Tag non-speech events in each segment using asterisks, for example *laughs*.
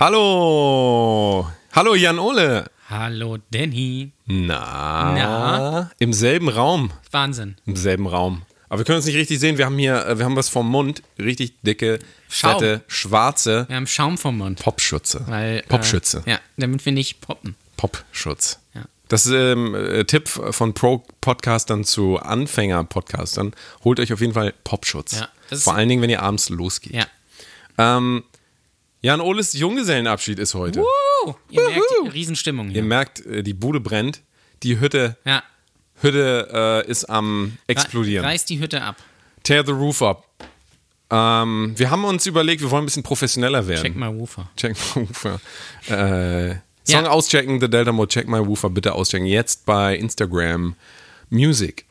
Hallo! Hallo Jan Ole! Hallo Danny. Na, Na? Im selben Raum. Wahnsinn. Im selben Raum. Aber wir können uns nicht richtig sehen. Wir haben hier, äh, wir haben was vom Mund. Richtig dicke, Schaum. fette, schwarze Wir haben Schaum vom Mund. Popschütze. Weil, Popschütze. Äh, ja, damit wir nicht poppen. Popschutz. Ja. Das ist ähm, äh, Tipp von Pro-Podcastern zu Anfänger-Podcastern. Holt euch auf jeden Fall Popschutz. Ja, Vor allen Dingen, wenn ihr abends losgeht. Ja. Ähm, Jan Oles Junggesellenabschied ist heute. Uh, ihr merkt die Riesenstimmung Ihr hier. merkt, äh, die Bude brennt. Die Hütte, Ja. Hütte äh, ist am explodieren. Reißt die Hütte ab. Tear the roof up. Ähm, wir haben uns überlegt, wir wollen ein bisschen professioneller werden. Check mal Woofer. Check my Woofer. Äh, Song Ja. auschecken, The Delta Mode, Check My Woofer, bitte auschecken. Jetzt bei Instagram Music.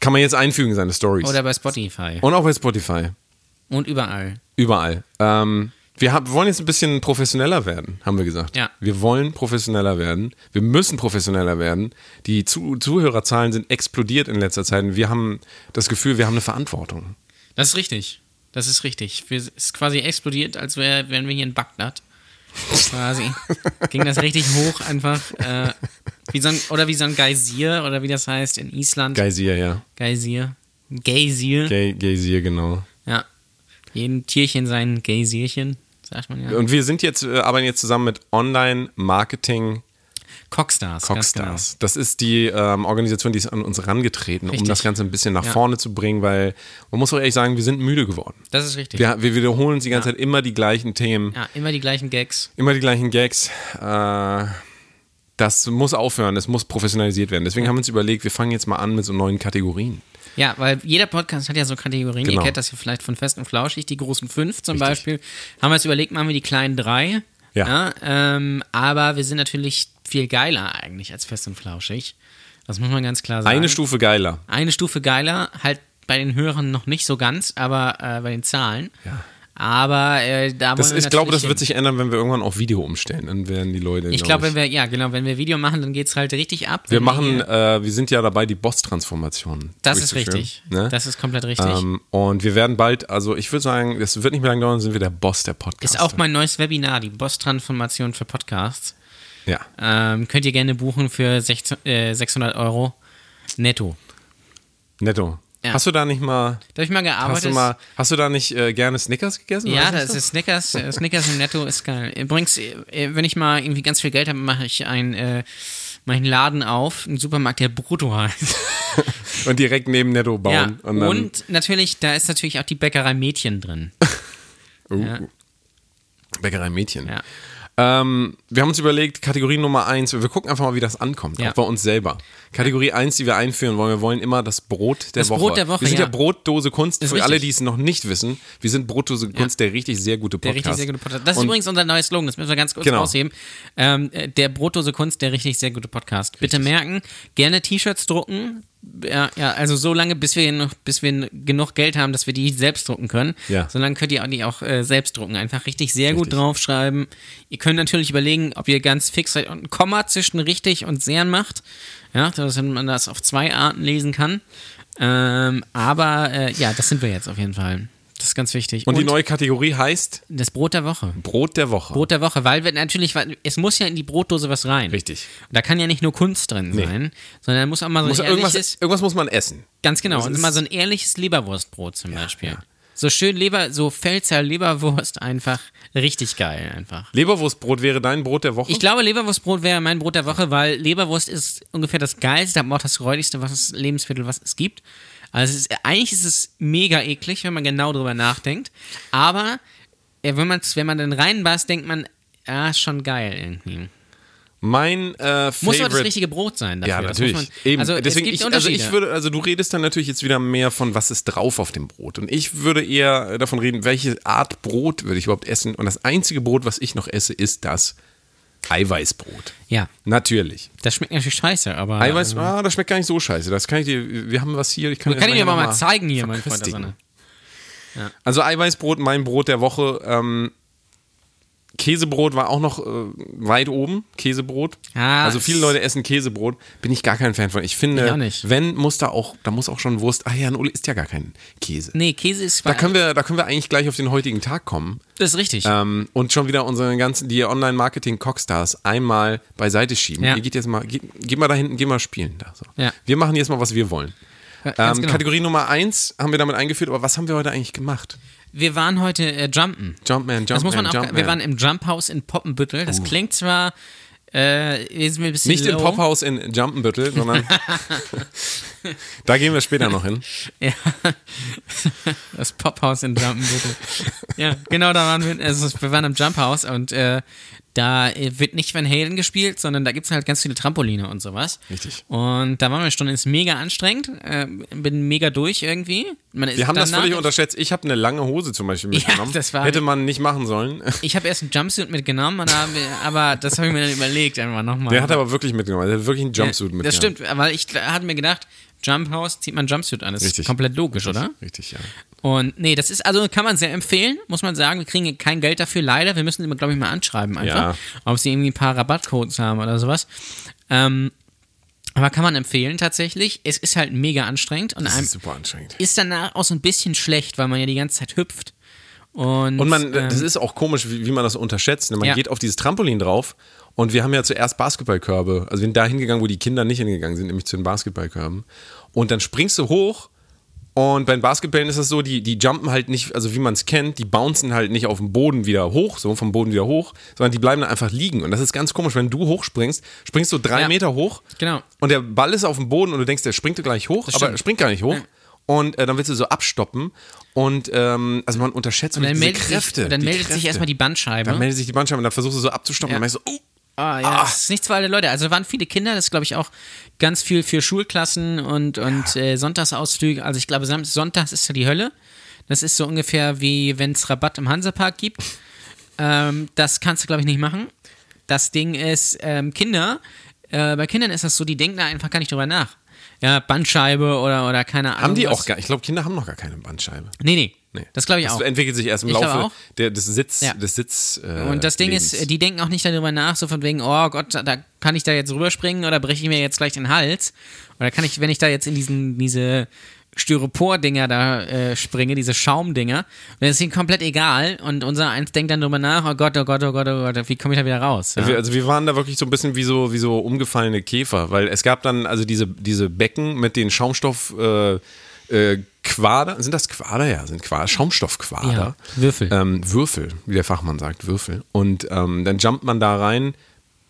Kann man jetzt einfügen, seine Stories. Oder bei Spotify. Und auch bei Spotify. Und überall. Überall. Ähm, wir hab, wollen jetzt ein bisschen professioneller werden, haben wir gesagt. Ja. Wir wollen professioneller werden. Wir müssen professioneller werden. Die Zu Zuhörerzahlen sind explodiert in letzter Zeit. Und wir haben das Gefühl, wir haben eine Verantwortung. Das ist richtig. Das ist richtig. Es ist quasi explodiert, als wär, wären wir hier in Bagdad. Quasi. *laughs* Ging das richtig hoch, einfach. Äh, wie so ein, oder wie so ein Geysir, oder wie das heißt in Island. Geysir, ja. Geysir. Geysir. Geysir, genau. Ja. Jedem Tierchen sein Geysirchen, sagt man ja. Und wir sind jetzt, äh, arbeiten jetzt zusammen mit Online-Marketing Cockstars. Cockstars. Das ist die ähm, Organisation, die ist an uns herangetreten, um das Ganze ein bisschen nach Ja. vorne zu bringen, weil man muss auch ehrlich sagen, wir sind müde geworden. Genau. Das ist richtig. Wir, wir wiederholen uns die ganze Zeit immer die gleichen Themen, Ja, immer die gleichen Gags. immer die gleichen Gags. Äh, das muss aufhören, das muss professionalisiert werden. Deswegen haben wir uns überlegt, wir fangen jetzt mal an mit so neuen Kategorien. Ja, weil jeder Podcast hat ja so Kategorien. Genau. Ihr kennt das ja vielleicht von Fest und Flauschig, die großen fünf zum Beispiel. Haben wir uns überlegt, machen wir die kleinen drei. Ja. ähm, aber wir sind natürlich viel geiler eigentlich als Fest und Flauschig. Das muss man ganz klar sagen. Eine Stufe geiler. Eine Stufe geiler, halt bei den Hörern noch nicht so ganz, aber äh, bei den Zahlen. Ja. Aber äh, da Das, ich glaube, das natürlich wird hin. sich ändern, wenn wir irgendwann auf Video umstellen. Dann werden die Leute. Ich glaub glaube, wenn wir, ja, genau, wenn wir Video machen, dann geht es halt richtig ab. wir machen, äh, wir sind ja dabei, die Boss-Transformation. das ist richtig. Ne? Das ist komplett richtig. Ähm, und wir werden bald, also ich würde sagen, es wird nicht mehr lange dauern, sind wir der Boss der Podcasts. Ist auch mein neues Webinar, die Boss-Transformation für Podcasts. Ja. Ähm, könnt ihr gerne buchen für 16, äh, 600 Euro netto. Netto. Ja. Hast du da nicht mal, Da habe ich mal gearbeitet. hast du mal, hast du da nicht äh, gerne Snickers gegessen? ja, das ist Snickers. äh, Snickers im Netto ist geil. Übrigens, äh, wenn ich mal irgendwie ganz viel Geld habe, mache ich einen, äh, mach ich einen Laden auf, einen Supermarkt, der Brutto heißt. *laughs* Und direkt neben Netto bauen. Ja. Und, Und, natürlich, da ist natürlich auch die Bäckerei Mädchen drin. *laughs* uh, ja. Bäckerei Mädchen. Ja. Ähm, wir haben uns überlegt, Kategorie Nummer eins, wir gucken einfach mal, wie das ankommt, Ja. auch bei uns selber. Kategorie eins, die wir einführen wollen, wir wollen immer das Brot der Das Woche. Brot der Woche, Wir sind ja, ja. Brotdose Kunst, Ist für alle, richtig. die es noch nicht wissen. Wir sind Brotdose Kunst, der richtig sehr gute Der Podcast. richtig sehr gute Podcast. Das ist Und übrigens unser neues Slogan, das müssen wir ganz kurz Genau. rausheben. Ähm, äh, der Brotdose Kunst, der richtig sehr gute Podcast. Bitte merken, gerne T-Shirts drucken. Ja, ja, also so lange, bis wir, noch, bis wir genug Geld haben, dass wir die selbst drucken können. Ja. So lange könnt ihr die auch äh, selbst drucken. Einfach richtig sehr gut Richtig. draufschreiben. Ihr könnt natürlich überlegen, ob ihr ganz fix seid und ein Komma zwischen richtig und sehr macht. Ja, dass man das auf zwei Arten lesen kann. Ähm, aber äh, ja, das sind wir jetzt auf jeden Fall. Das ist ganz wichtig. Und die neue Kategorie heißt das Brot der Woche. Brot der Woche. Brot der Woche, weil wir natürlich, es muss ja in die Brotdose was rein. Richtig. Da kann ja nicht nur Kunst drin sein, sondern da muss auch mal so Muss ein irgendwas, ehrliches, irgendwas muss man essen. ganz genau, und mal so ein ehrliches Leberwurstbrot zum Beispiel. ja. So schön Leber, so Pfälzer Leberwurst einfach richtig geil einfach. Leberwurstbrot wäre dein Brot der Woche? Ich glaube, Leberwurstbrot wäre mein Brot der Woche, weil Leberwurst ist ungefähr das geilste, aber auch das räudigste was es, Lebensmittel, was es gibt. Also ist, eigentlich ist es mega eklig, wenn man genau drüber nachdenkt. Aber wenn, man's, wenn man dann reinbeißt, denkt man, ja, ist schon geil irgendwie. mein äh, Muss aber das richtige Brot sein dafür. Ja, Das natürlich. man- Eben. Also, Deswegen ich, also ich würde, also du redest dann natürlich jetzt wieder mehr von, was ist drauf auf dem Brot. Und ich würde eher davon reden, welche Art Brot würde ich überhaupt essen. Und das einzige Brot, was ich noch esse, ist das Eiweißbrot. Ja, Natürlich. das schmeckt natürlich scheiße, aber. Eiweiß, ähm, ah, das schmeckt gar nicht so scheiße. Das kann ich dir, wir haben was hier. Ich kann, kann ich dir nachher aber mal zeigen hier, mein Freund der verköstigen. Sonne. Also Eiweißbrot, mein Brot der Woche. Ähm, Käsebrot war auch noch äh, weit oben. Käsebrot. Ah, also viele Leute essen Käsebrot. Bin ich gar kein Fan von. Ich finde, Ich wenn, muss da auch, da muss auch schon Wurst. Ah ja, ein Uli isst ja gar kein Käse. Nee, Käse ist Da können wir, da können wir eigentlich gleich auf den heutigen Tag kommen. Das ist richtig. Ähm, und schon wieder unsere ganzen, die Online-Marketing-Cockstars einmal beiseite schieben. Ja. Ihr geht jetzt mal, geht, geht mal dahin, geht mal spielen da. So. Ja. Wir machen jetzt mal, was wir wollen. Ja, Ähm, genau. Kategorie Nummer eins haben wir damit eingeführt, aber was haben wir heute eigentlich gemacht? Wir waren heute äh, Jumpen. Jumpman, Jumpman, Das muss man auch. Jumpman. Wir waren im Jumphaus in Poppenbüttel. Das klingt zwar. Äh, jetzt ein bisschen Nicht im low. Pophaus in Jumpenbüttel, sondern *laughs* da gehen wir später noch hin. *laughs* Ja. Das Pophaus in Jumpenbüttel. ja, genau, da waren wir. Also wir waren im Jumphaus und äh, da äh, wird nicht Van Halen gespielt, sondern da gibt es halt ganz viele Trampoline und sowas. Richtig. Und da waren wir Stunde, ist mega anstrengend. Äh, bin mega durch irgendwie. Wir haben das völlig unterschätzt. Ich habe eine lange Hose zum Beispiel *laughs* mitgenommen. das war- Hätte man nicht machen sollen. *laughs* Ich habe erst einen Jumpsuit mitgenommen, aber das habe ich mir dann überlegt, einfach nochmal. Der hat aber wirklich mitgenommen. Der hat wirklich einen Jumpsuit ja, mitgenommen. Das stimmt, weil ich hatte mir gedacht, Jump House zieht man Jumpsuit an. Das Richtig. ist komplett logisch, oder? Richtig, ja. Und nee, das ist, also kann man sehr empfehlen, muss man sagen. Wir kriegen kein Geld dafür, leider. Wir müssen immer, glaube ich, mal anschreiben einfach, Ja. ob sie irgendwie ein paar Rabattcodes haben oder sowas. Ähm, aber kann man empfehlen tatsächlich. Es ist halt mega anstrengend und Das einem ist super anstrengend. ist danach auch so ein bisschen schlecht, weil man ja die ganze Zeit hüpft. Und, Und man, ähm, das ist auch komisch, wie, wie man das unterschätzt. ne? Man Ja. geht auf dieses Trampolin drauf und wir haben ja zuerst Basketballkörbe. Also wir sind da hingegangen, wo die Kinder nicht hingegangen sind, nämlich zu den Basketballkörben. Und dann springst du hoch und bei den Basketballen ist es so, die, die jumpen halt nicht, also wie man es kennt, die bouncen halt nicht auf dem Boden wieder hoch, so vom Boden wieder hoch, sondern die bleiben dann einfach liegen. Und das ist ganz komisch, wenn du hochspringst, springst du drei Ja. Meter hoch Genau. und der Ball ist auf dem Boden und du denkst, der springt gleich hoch, aber er springt gar nicht hoch. Ja. Und äh, dann willst du so abstoppen und ähm, also man unterschätzt und dann diese meldet, Kräfte. sich, dann meldet Kräfte. sich erstmal die Bandscheibe. Dann meldet sich die Bandscheibe und dann versuchst du so abzustoppen Ja. und dann merkst du, oh, Ah, ja, das ist nichts für alle Leute. Also da waren viele Kinder, das ist, glaube ich, auch ganz viel für Schulklassen und, und äh, Sonntagsausflüge. Also ich glaube, Sonntags ist ja die Hölle. Das ist so ungefähr wie wenn es Rabatt im Hansapark gibt. *laughs* Ähm, das kannst du, glaube ich, nicht machen. Das Ding ist, ähm, Kinder, äh, bei Kindern ist das so, die denken da einfach gar nicht drüber nach. Ja, Bandscheibe oder, oder keine Ahnung. haben die was. auch gar, ich glaube, Kinder haben noch gar keine Bandscheibe. Nee, nee. Nee. Das glaube ich Das auch. entwickelt sich erst im Ich Laufe der, des Sitz, Ja. des Sitz. Äh, Und das Ding Lebens. ist, die denken auch nicht darüber nach, so von wegen, oh Gott, da kann ich da jetzt rüberspringen oder breche ich mir jetzt gleich den Hals? Oder kann ich, wenn ich da jetzt in diesen, diese Styropor-Dinger da äh, springe, diese Schaumdinger, und das ist ihnen komplett egal. Und unser eins denkt dann drüber nach, oh Gott, oh Gott, oh Gott, oh Gott, wie komme ich da wieder raus? Ja? Also wir waren da wirklich so ein bisschen wie so, wie so umgefallene Käfer, weil es gab dann also diese, diese Becken mit den Schaumstoff äh, äh, Quader, sind das Quader? Ja, sind Quader, Schaumstoffquader. Ja, Würfel. Ähm, Würfel, wie der Fachmann sagt, Würfel. Und ähm, dann jumpt man da rein,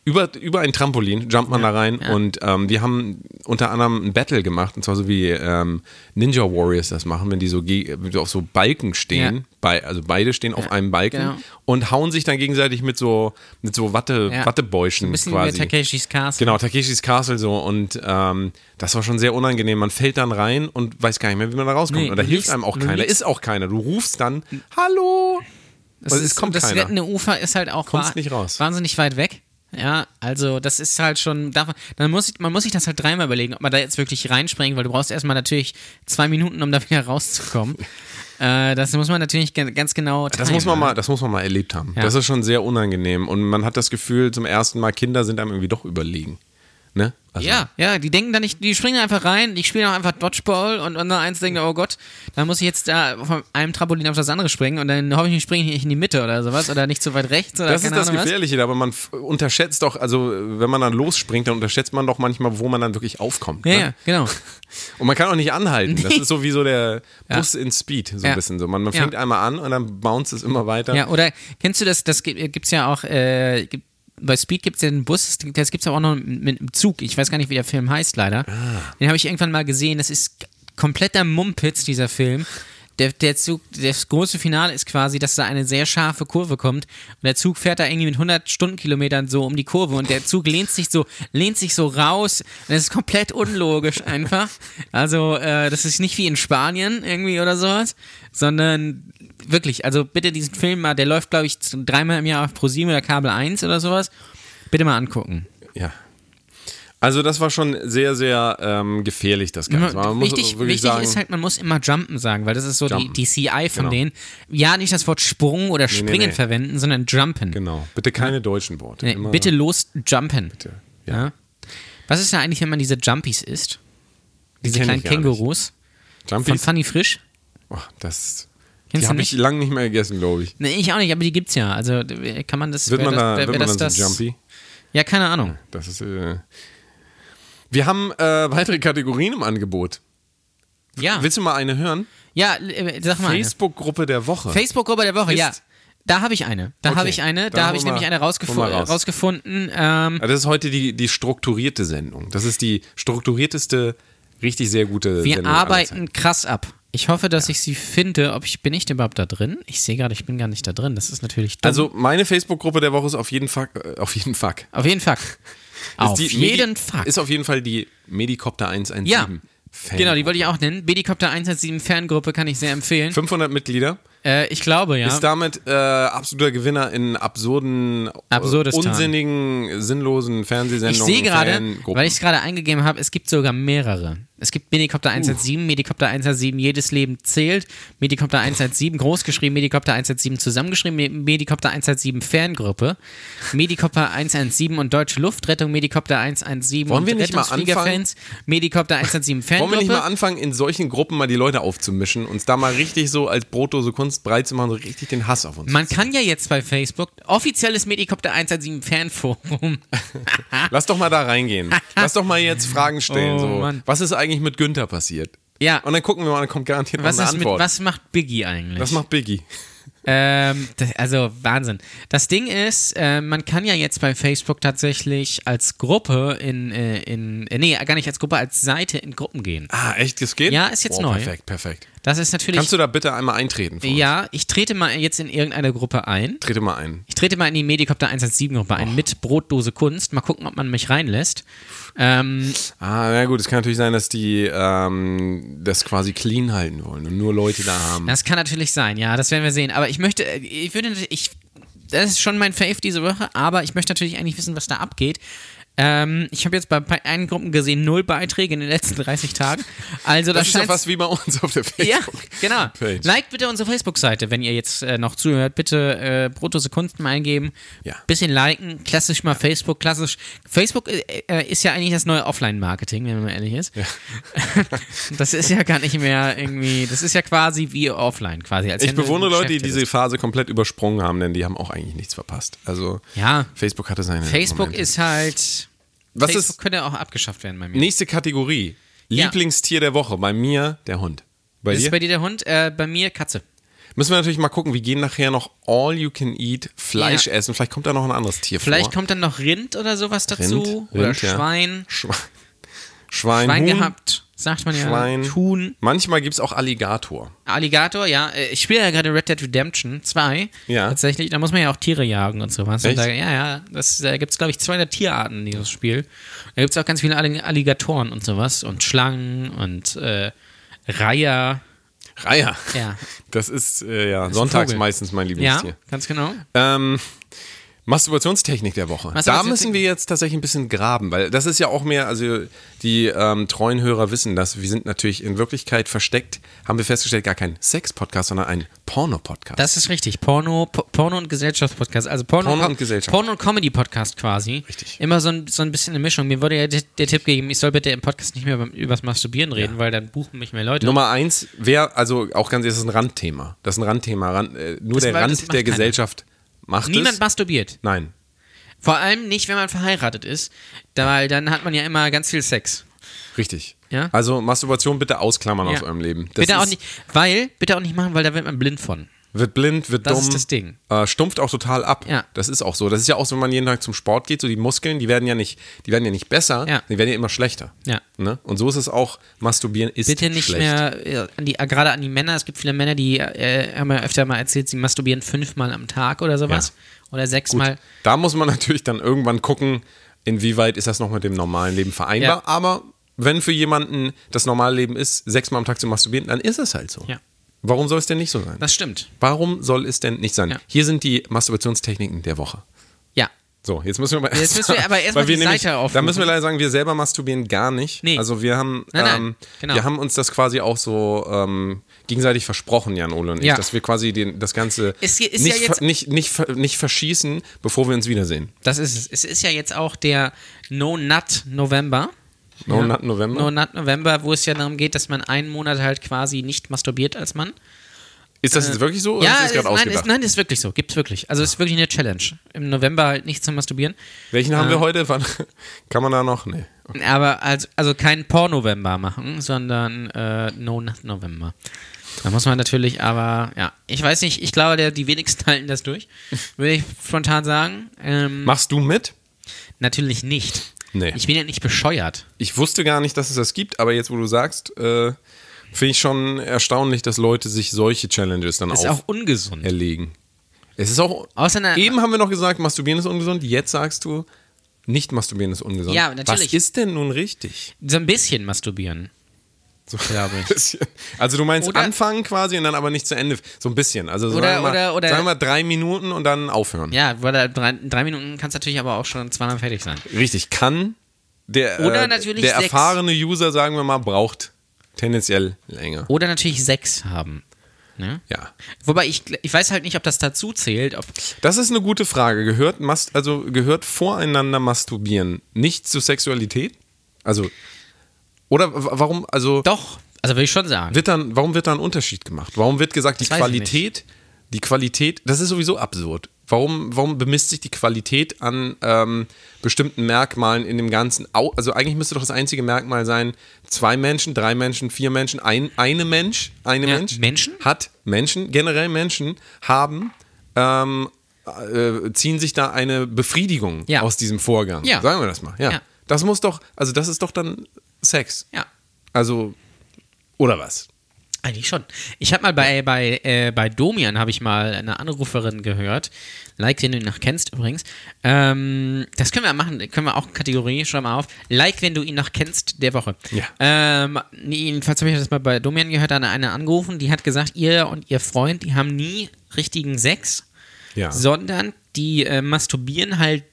über, über ein Trampolin jumpt man da rein und ähm, wir haben unter anderem ein Battle gemacht, und zwar so wie ähm, Ninja Warriors das machen, wenn die so, ge- wenn die auf so Balken stehen, Ja. bei, also beide stehen auf einem Balken genau. und hauen sich dann gegenseitig mit so, mit so Watte, Ja. Wattebäuschen Ein bisschen quasi. wie Takeshis Castle. Genau, Takeshis Castle so und ähm, das war schon sehr unangenehm. Man fällt dann rein und weiß gar nicht mehr, wie man da rauskommt. Nee, und da hilft liegst- einem auch keiner. liegst- Ist auch keiner. Du rufst dann, hallo. Das, es ist, kommt das keiner. rettende Ufer ist halt auch Kommst nicht raus. wahnsinnig weit weg. Ja, also das ist halt schon, darf, man- dann muss ich, man muss sich das halt dreimal überlegen, ob man da jetzt wirklich reinspringt, weil du brauchst erstmal natürlich zwei Minuten, um da wieder rauszukommen. *laughs* äh, das muss man natürlich ga- ganz genau Das timen, muss man ne? mal, das muss man mal erlebt haben. Ja. Das ist schon sehr unangenehm und man hat das Gefühl, zum ersten Mal Kinder sind einem irgendwie doch überlegen. Ne? Also, Ja, ja, die denken da nicht, die springen einfach rein, die spielen auch einfach Dodgeball und unser eins denkt, oh Gott, dann muss ich jetzt da von einem Trampolin auf das andere springen und dann hoffe ich, ich springe nicht in die Mitte oder sowas oder nicht zu weit rechts oder Das ist das Ahnung was. Gefährliche, aber man unterschätzt doch, also wenn man dann losspringt, dann unterschätzt man doch manchmal, wo man dann wirklich aufkommt. Ja, ne? ja, genau. *laughs* Und man kann auch nicht anhalten. Das ist so wie so der Ja. Bus in Speed, so Ja. ein bisschen so. Man, man Ja. fängt einmal an und dann bounce es immer weiter. Ja, oder kennst du das, das gibt es ja auch, äh, gibt, bei Speed gibt es ja einen Bus, das gibt es auch noch mit einem Zug. Ich weiß gar nicht, wie der Film heißt, leider. Ah. Den habe ich irgendwann mal gesehen. Das ist kompletter Mumpitz, dieser Film. Der, der Zug, das große Finale ist quasi, dass da eine sehr scharfe Kurve kommt und der Zug fährt da irgendwie mit 100 Stundenkilometern so um die Kurve und der Zug lehnt sich so, lehnt sich so raus und das ist komplett unlogisch einfach. Also, äh, das ist nicht wie in Spanien irgendwie oder sowas, sondern wirklich, also bitte diesen Film mal, der läuft glaube ich dreimal im Jahr auf ProSieben oder Kabel 1 oder sowas, bitte mal angucken. Ja. Also das war schon sehr, sehr ähm, gefährlich, das Ganze. Man wichtig wichtig sagen, ist halt, man muss immer jumpen sagen, weil das ist so die, Jumpen. die CI von Genau. denen. Ja, nicht das Wort Sprung oder Springen nee. verwenden, sondern jumpen. genau. Bitte keine deutschen Worte. Nee, Immer- bitte los jumpen. ja. Ja. Was ist da eigentlich, wenn man diese Jumpies isst? Diese kenn kleinen. Kängurus von Jumpies. Funny Frisch? Oh, das, die Kennst du habe ich lange nicht mehr gegessen, glaube ich. Nee, ich auch nicht, aber die gibt's ja. Also äh, kann man das. Wird man das, da, wird man das, dann das so jumpy? Ja, keine Ahnung. Das ist. Äh wir haben äh, weitere Kategorien im Angebot. Ja. Willst du mal eine hören? Ja, äh, sag mal. Facebook-Gruppe der Woche. Facebook-Gruppe der Woche, Ist- ja. Da habe ich eine. Da Okay, habe ich eine. Da habe ich nämlich eine rausgef raus. rausgefunden. Ähm, Ja, das ist heute die, die strukturierte Sendung. Das ist die strukturierteste, richtig sehr gute wir Sendung. arbeiten krass ab. Ich hoffe, dass ich sie finde. Ob ich bin ich überhaupt da drin? Ich sehe gerade, ich bin gar nicht da drin. Das ist natürlich dumm. Also meine Facebook-Gruppe der Woche ist auf jeden Fall, äh, auf jeden Fall. auf jeden Fall. *laughs* Auf ist die jeden Medi- Fall. Ist auf jeden Fall die Medicopter 117. Ja. Fan. Genau, die wollte ich auch nennen. Bedicopter 117 Fangruppe kann ich sehr empfehlen. 500 Mitglieder. Äh, ich glaube, ja. Ist damit äh, absoluter Gewinner in absurden, Absurdistan. unsinnigen, sinnlosen Ich Fernsehsendungen. sehe gerade, weil ich es gerade eingegeben habe, es gibt sogar mehrere. Es gibt Medikopter 117, Medikopter 117, jedes Leben zählt, Medikopter 117, großgeschrieben, Medikopter 117 zusammengeschrieben, Me- Medikopter 117 Ferngruppe, Medikopter 117 und Deutsche Luftrettung, Medikopter 117 Wollen wir und nicht mal Rettungsfliegerfans, Medikopter 117 Wollen Ferngruppe. wir nicht mal anfangen, in solchen Gruppen mal die Leute aufzumischen, uns da mal richtig so als brotlose Kunst breit zu machen, so richtig den Hass auf uns. Man kann ja jetzt bei Facebook offizielles Medikopter 117 Fanforum. *laughs* Lass doch mal da reingehen. Lass doch mal jetzt Fragen *laughs* stellen. Oh, so. Mann. Was ist eigentlich mit Günther passiert? Ja, Und dann gucken wir mal, dann kommt garantiert was, noch eine ist mit, Antwort. was macht Biggie eigentlich? Was macht Biggie? Ähm, das, also Wahnsinn. Das Ding ist, äh, man kann ja jetzt bei Facebook tatsächlich als Gruppe in, äh, in äh, nee, gar nicht als Gruppe, als Seite in Gruppen gehen. Ah, echt, das geht? Ja, ist jetzt oh, neu. Perfekt, perfekt. Das ist natürlich. Kannst du da bitte einmal eintreten? Ja, ich trete mal jetzt in irgendeine Gruppe ein. Trete mal ein. Ich trete mal in die Medikopter 117 Gruppe ein mit Brotdose Kunst. Mal gucken, ob man mich reinlässt. Ähm, Ah, na gut, es kann natürlich sein, dass die ähm, das quasi clean halten wollen und nur Leute da haben. das kann natürlich sein, ja, das werden wir sehen. Aber ich möchte, äh, ich würde, ich, das ist schon mein Fave diese Woche, aber ich möchte natürlich eigentlich wissen, was da abgeht. Ähm, ich habe jetzt bei, bei einigen Gruppen gesehen, null Beiträge in den letzten 30 Tagen. Also das das ist ja fast wie bei uns auf der Ja, Facebook. genau. Page. Liked bitte unsere Facebook-Seite, wenn ihr jetzt äh, noch zuhört. Bitte äh, mal eingeben. Ja. Bisschen liken. Klassisch mal Facebook. Klassisch. Facebook äh, äh, ist ja eigentlich das neue Offline-Marketing, wenn man mal ehrlich ist. *laughs* das ist ja gar nicht mehr irgendwie. Das ist ja quasi wie offline, quasi. Als Ich bewundere Leute, die diese. Phase komplett übersprungen haben, denn die haben auch eigentlich nichts verpasst. Also Ja. Facebook hatte seine Facebook Momente. ist halt. Was Facebook ist könnte auch abgeschafft werden bei mir. nächste Kategorie? Ja. Lieblingstier der Woche. Bei mir der Hund. Bei ist dir? bei dir der Hund? Äh, bei mir Katze. Müssen wir natürlich mal gucken, wir gehen nachher noch All You Can Eat Fleisch Ja. essen. Vielleicht kommt da noch ein anderes Tier Vielleicht vor. kommt dann noch Rind oder sowas dazu. Rind, oder Rind, ja. Schwein. Schwein. Schwein, Huhn, gehabt, sagt man ja. Schwein. Huhn. Manchmal gibt es auch Alligator. Alligator, ja. Äh, Ich spiele ja gerade Red Dead Redemption 2. Ja. Tatsächlich. Da muss man ja auch Tiere jagen und sowas. Und Echt? da, ja, ja. Das, da gibt es, glaube ich, 200 Tierarten in diesem Spiel. Da gibt es auch ganz viele Allig- Alligatoren und sowas. Und Schlangen und äh, Reiher. Reiher. Ja. Das ist äh, ja ein sonntags Vogel. meistens mein Ja, Lieblingstier. ganz genau. Ähm, Masturbationstechnik der Woche. Da müssen wir jetzt tatsächlich ein bisschen graben, weil das ist ja auch mehr, also die ähm, treuen Hörer wissen das, wir sind natürlich in Wirklichkeit versteckt, haben wir festgestellt, gar kein Sex-Podcast, sondern ein Porno-Podcast. Das ist richtig. Porno, Po- Porno und Gesellschaftspodcast. Also Porno, Porno und Gesellschaft. Porno und Comedy-Podcast quasi. Richtig. Immer so ein, so ein bisschen eine Mischung. Mir wurde ja der, der Tipp gegeben, ich soll bitte im Podcast nicht mehr über, übers Masturbieren reden, weil dann buchen mich mehr Leute. Nummer eins, wer, also auch ganz ehrlich, das ist ein Randthema. Das ist ein Randthema. Rand, äh, nur Das der Rand der keiner. Gesellschaft macht Niemand es. masturbiert. Nein. Vor allem nicht, wenn man verheiratet ist, weil dann hat man ja immer ganz viel Sex. Richtig. Ja? Also Masturbation bitte ausklammern Ja. aus eurem Leben. Das bitte auch nicht, weil, bitte auch nicht machen, weil da wird man blind von. Wird blind, wird Das dumm. ist das Ding. Äh, stumpft auch total ab. Ja. Das ist auch so. Das ist ja auch so, wenn man jeden Tag zum Sport geht, so die Muskeln, die werden ja nicht, die werden ja nicht besser, Ja. die werden ja immer schlechter. Ja. Ne? Und so ist es auch, Masturbieren ist Bitte nicht schlecht. mehr, äh, an die, gerade an die Männer, es gibt viele Männer, die äh, haben ja öfter mal erzählt, sie masturbieren fünfmal am Tag oder sowas. Oder sechsmal. Da muss man *laughs* natürlich dann irgendwann gucken, inwieweit ist das noch mit dem normalen Leben vereinbar. Ja. Aber wenn für jemanden das normale Leben ist, sechsmal am Tag zu masturbieren, dann ist es halt so. Ja. Warum soll es denn nicht so sein? Das stimmt. Warum soll es denn nicht sein? Ja. Hier sind die Masturbationstechniken der Woche. Ja. So, jetzt müssen wir mal Jetzt müssen wir aber *laughs* erst weil mal wir die nämlich, Seite Da aufrufen. müssen wir leider sagen, wir selber masturbieren gar nicht. Nee. Also wir haben, Nein, nein, ähm, genau. wir haben uns das quasi auch so ähm, gegenseitig versprochen, Jan Ole und ich, Ja. dass wir quasi den, das Ganze hier ist nicht, ja jetzt- nicht, nicht, ver- nicht verschießen, bevor wir uns wiedersehen. Das ist es. Es ist ja jetzt auch der No Nut November. No ja. Nut November? No Nut November, wo es ja darum geht, dass man einen Monat halt quasi nicht masturbiert als Mann. Ist das jetzt wirklich so? Ja, ist, nein, ausgedacht? ist, nein, ist wirklich so. Gibt's wirklich. Also ist wirklich eine Challenge. Im November halt nicht zu masturbieren. Welchen haben Äh. wir heute? Wann, *laughs* kann man da noch? Nee. Aber also, also kein Pornovember machen, sondern äh, No Nut November. Da muss man natürlich, aber ja, ich weiß nicht, ich glaube, der, die wenigsten halten das durch. Würde ich spontan sagen. Ähm, Machst du mit? natürlich nicht. Nee. Ich bin ja nicht bescheuert. Ich wusste gar nicht, dass es das gibt, aber jetzt, wo du sagst, äh, finde ich schon erstaunlich, dass Leute sich solche Challenges dann Das ist auch ungesund. auferlegen. Es ist auch. Außer einer- eben haben wir noch gesagt, masturbieren ist ungesund. Jetzt sagst du, nicht masturbieren ist ungesund. Ja, natürlich. Was ist denn nun richtig? So ein bisschen masturbieren. So, Glaube ich. bisschen. Also du meinst Oder- anfangen quasi und dann aber nicht zu Ende. So ein bisschen. Also Oder- sagen, wir mal, oder- oder- sagen wir mal drei Minuten und dann aufhören. Ja, weil drei, drei Minuten kannst du natürlich aber auch schon zweimal fertig sein. Richtig. Kann der, Oder äh, natürlich der sechs. erfahrene User, sagen wir mal, braucht tendenziell länger. Oder natürlich sechs haben. Ne? Ja. Wobei ich, ich weiß halt nicht, ob das dazu zählt. Ob, Das ist eine gute Frage. Gehört, also gehört voreinander masturbieren nicht zur Sexualität? Also, oder warum, also, doch, also würde ich schon sagen. wird dann, warum wird da ein Unterschied gemacht? Warum wird gesagt, die Das ich Qualität, die Qualität, das ist sowieso absurd. Warum, warum bemisst sich die Qualität an ähm, bestimmten Merkmalen in dem ganzen, also eigentlich müsste doch das einzige Merkmal sein, zwei Menschen, drei Menschen, vier Menschen, ein, eine Mensch, eine Ja, Mensch Menschen? hat Menschen, generell Menschen haben ähm, äh, ziehen sich da eine Befriedigung Ja. aus diesem Vorgang. Ja. Sagen wir das mal. Ja. Das muss doch, also das ist doch dann Sex. Ja, Also, oder was? eigentlich schon. Ich habe mal bei, bei, äh, bei Domian habe ich mal eine Anruferin gehört. Like, den du ihn noch kennst übrigens. Ähm, das können wir machen, können wir auch Kategorie, schreib mal auf. Like, wenn du ihn noch kennst, der Woche. Ja. Ähm, jedenfalls habe ich das mal bei Domian gehört, da hat eine angerufen, die hat gesagt, ihr und ihr Freund, die haben nie richtigen Sex. Ja. sondern die äh, masturbieren halt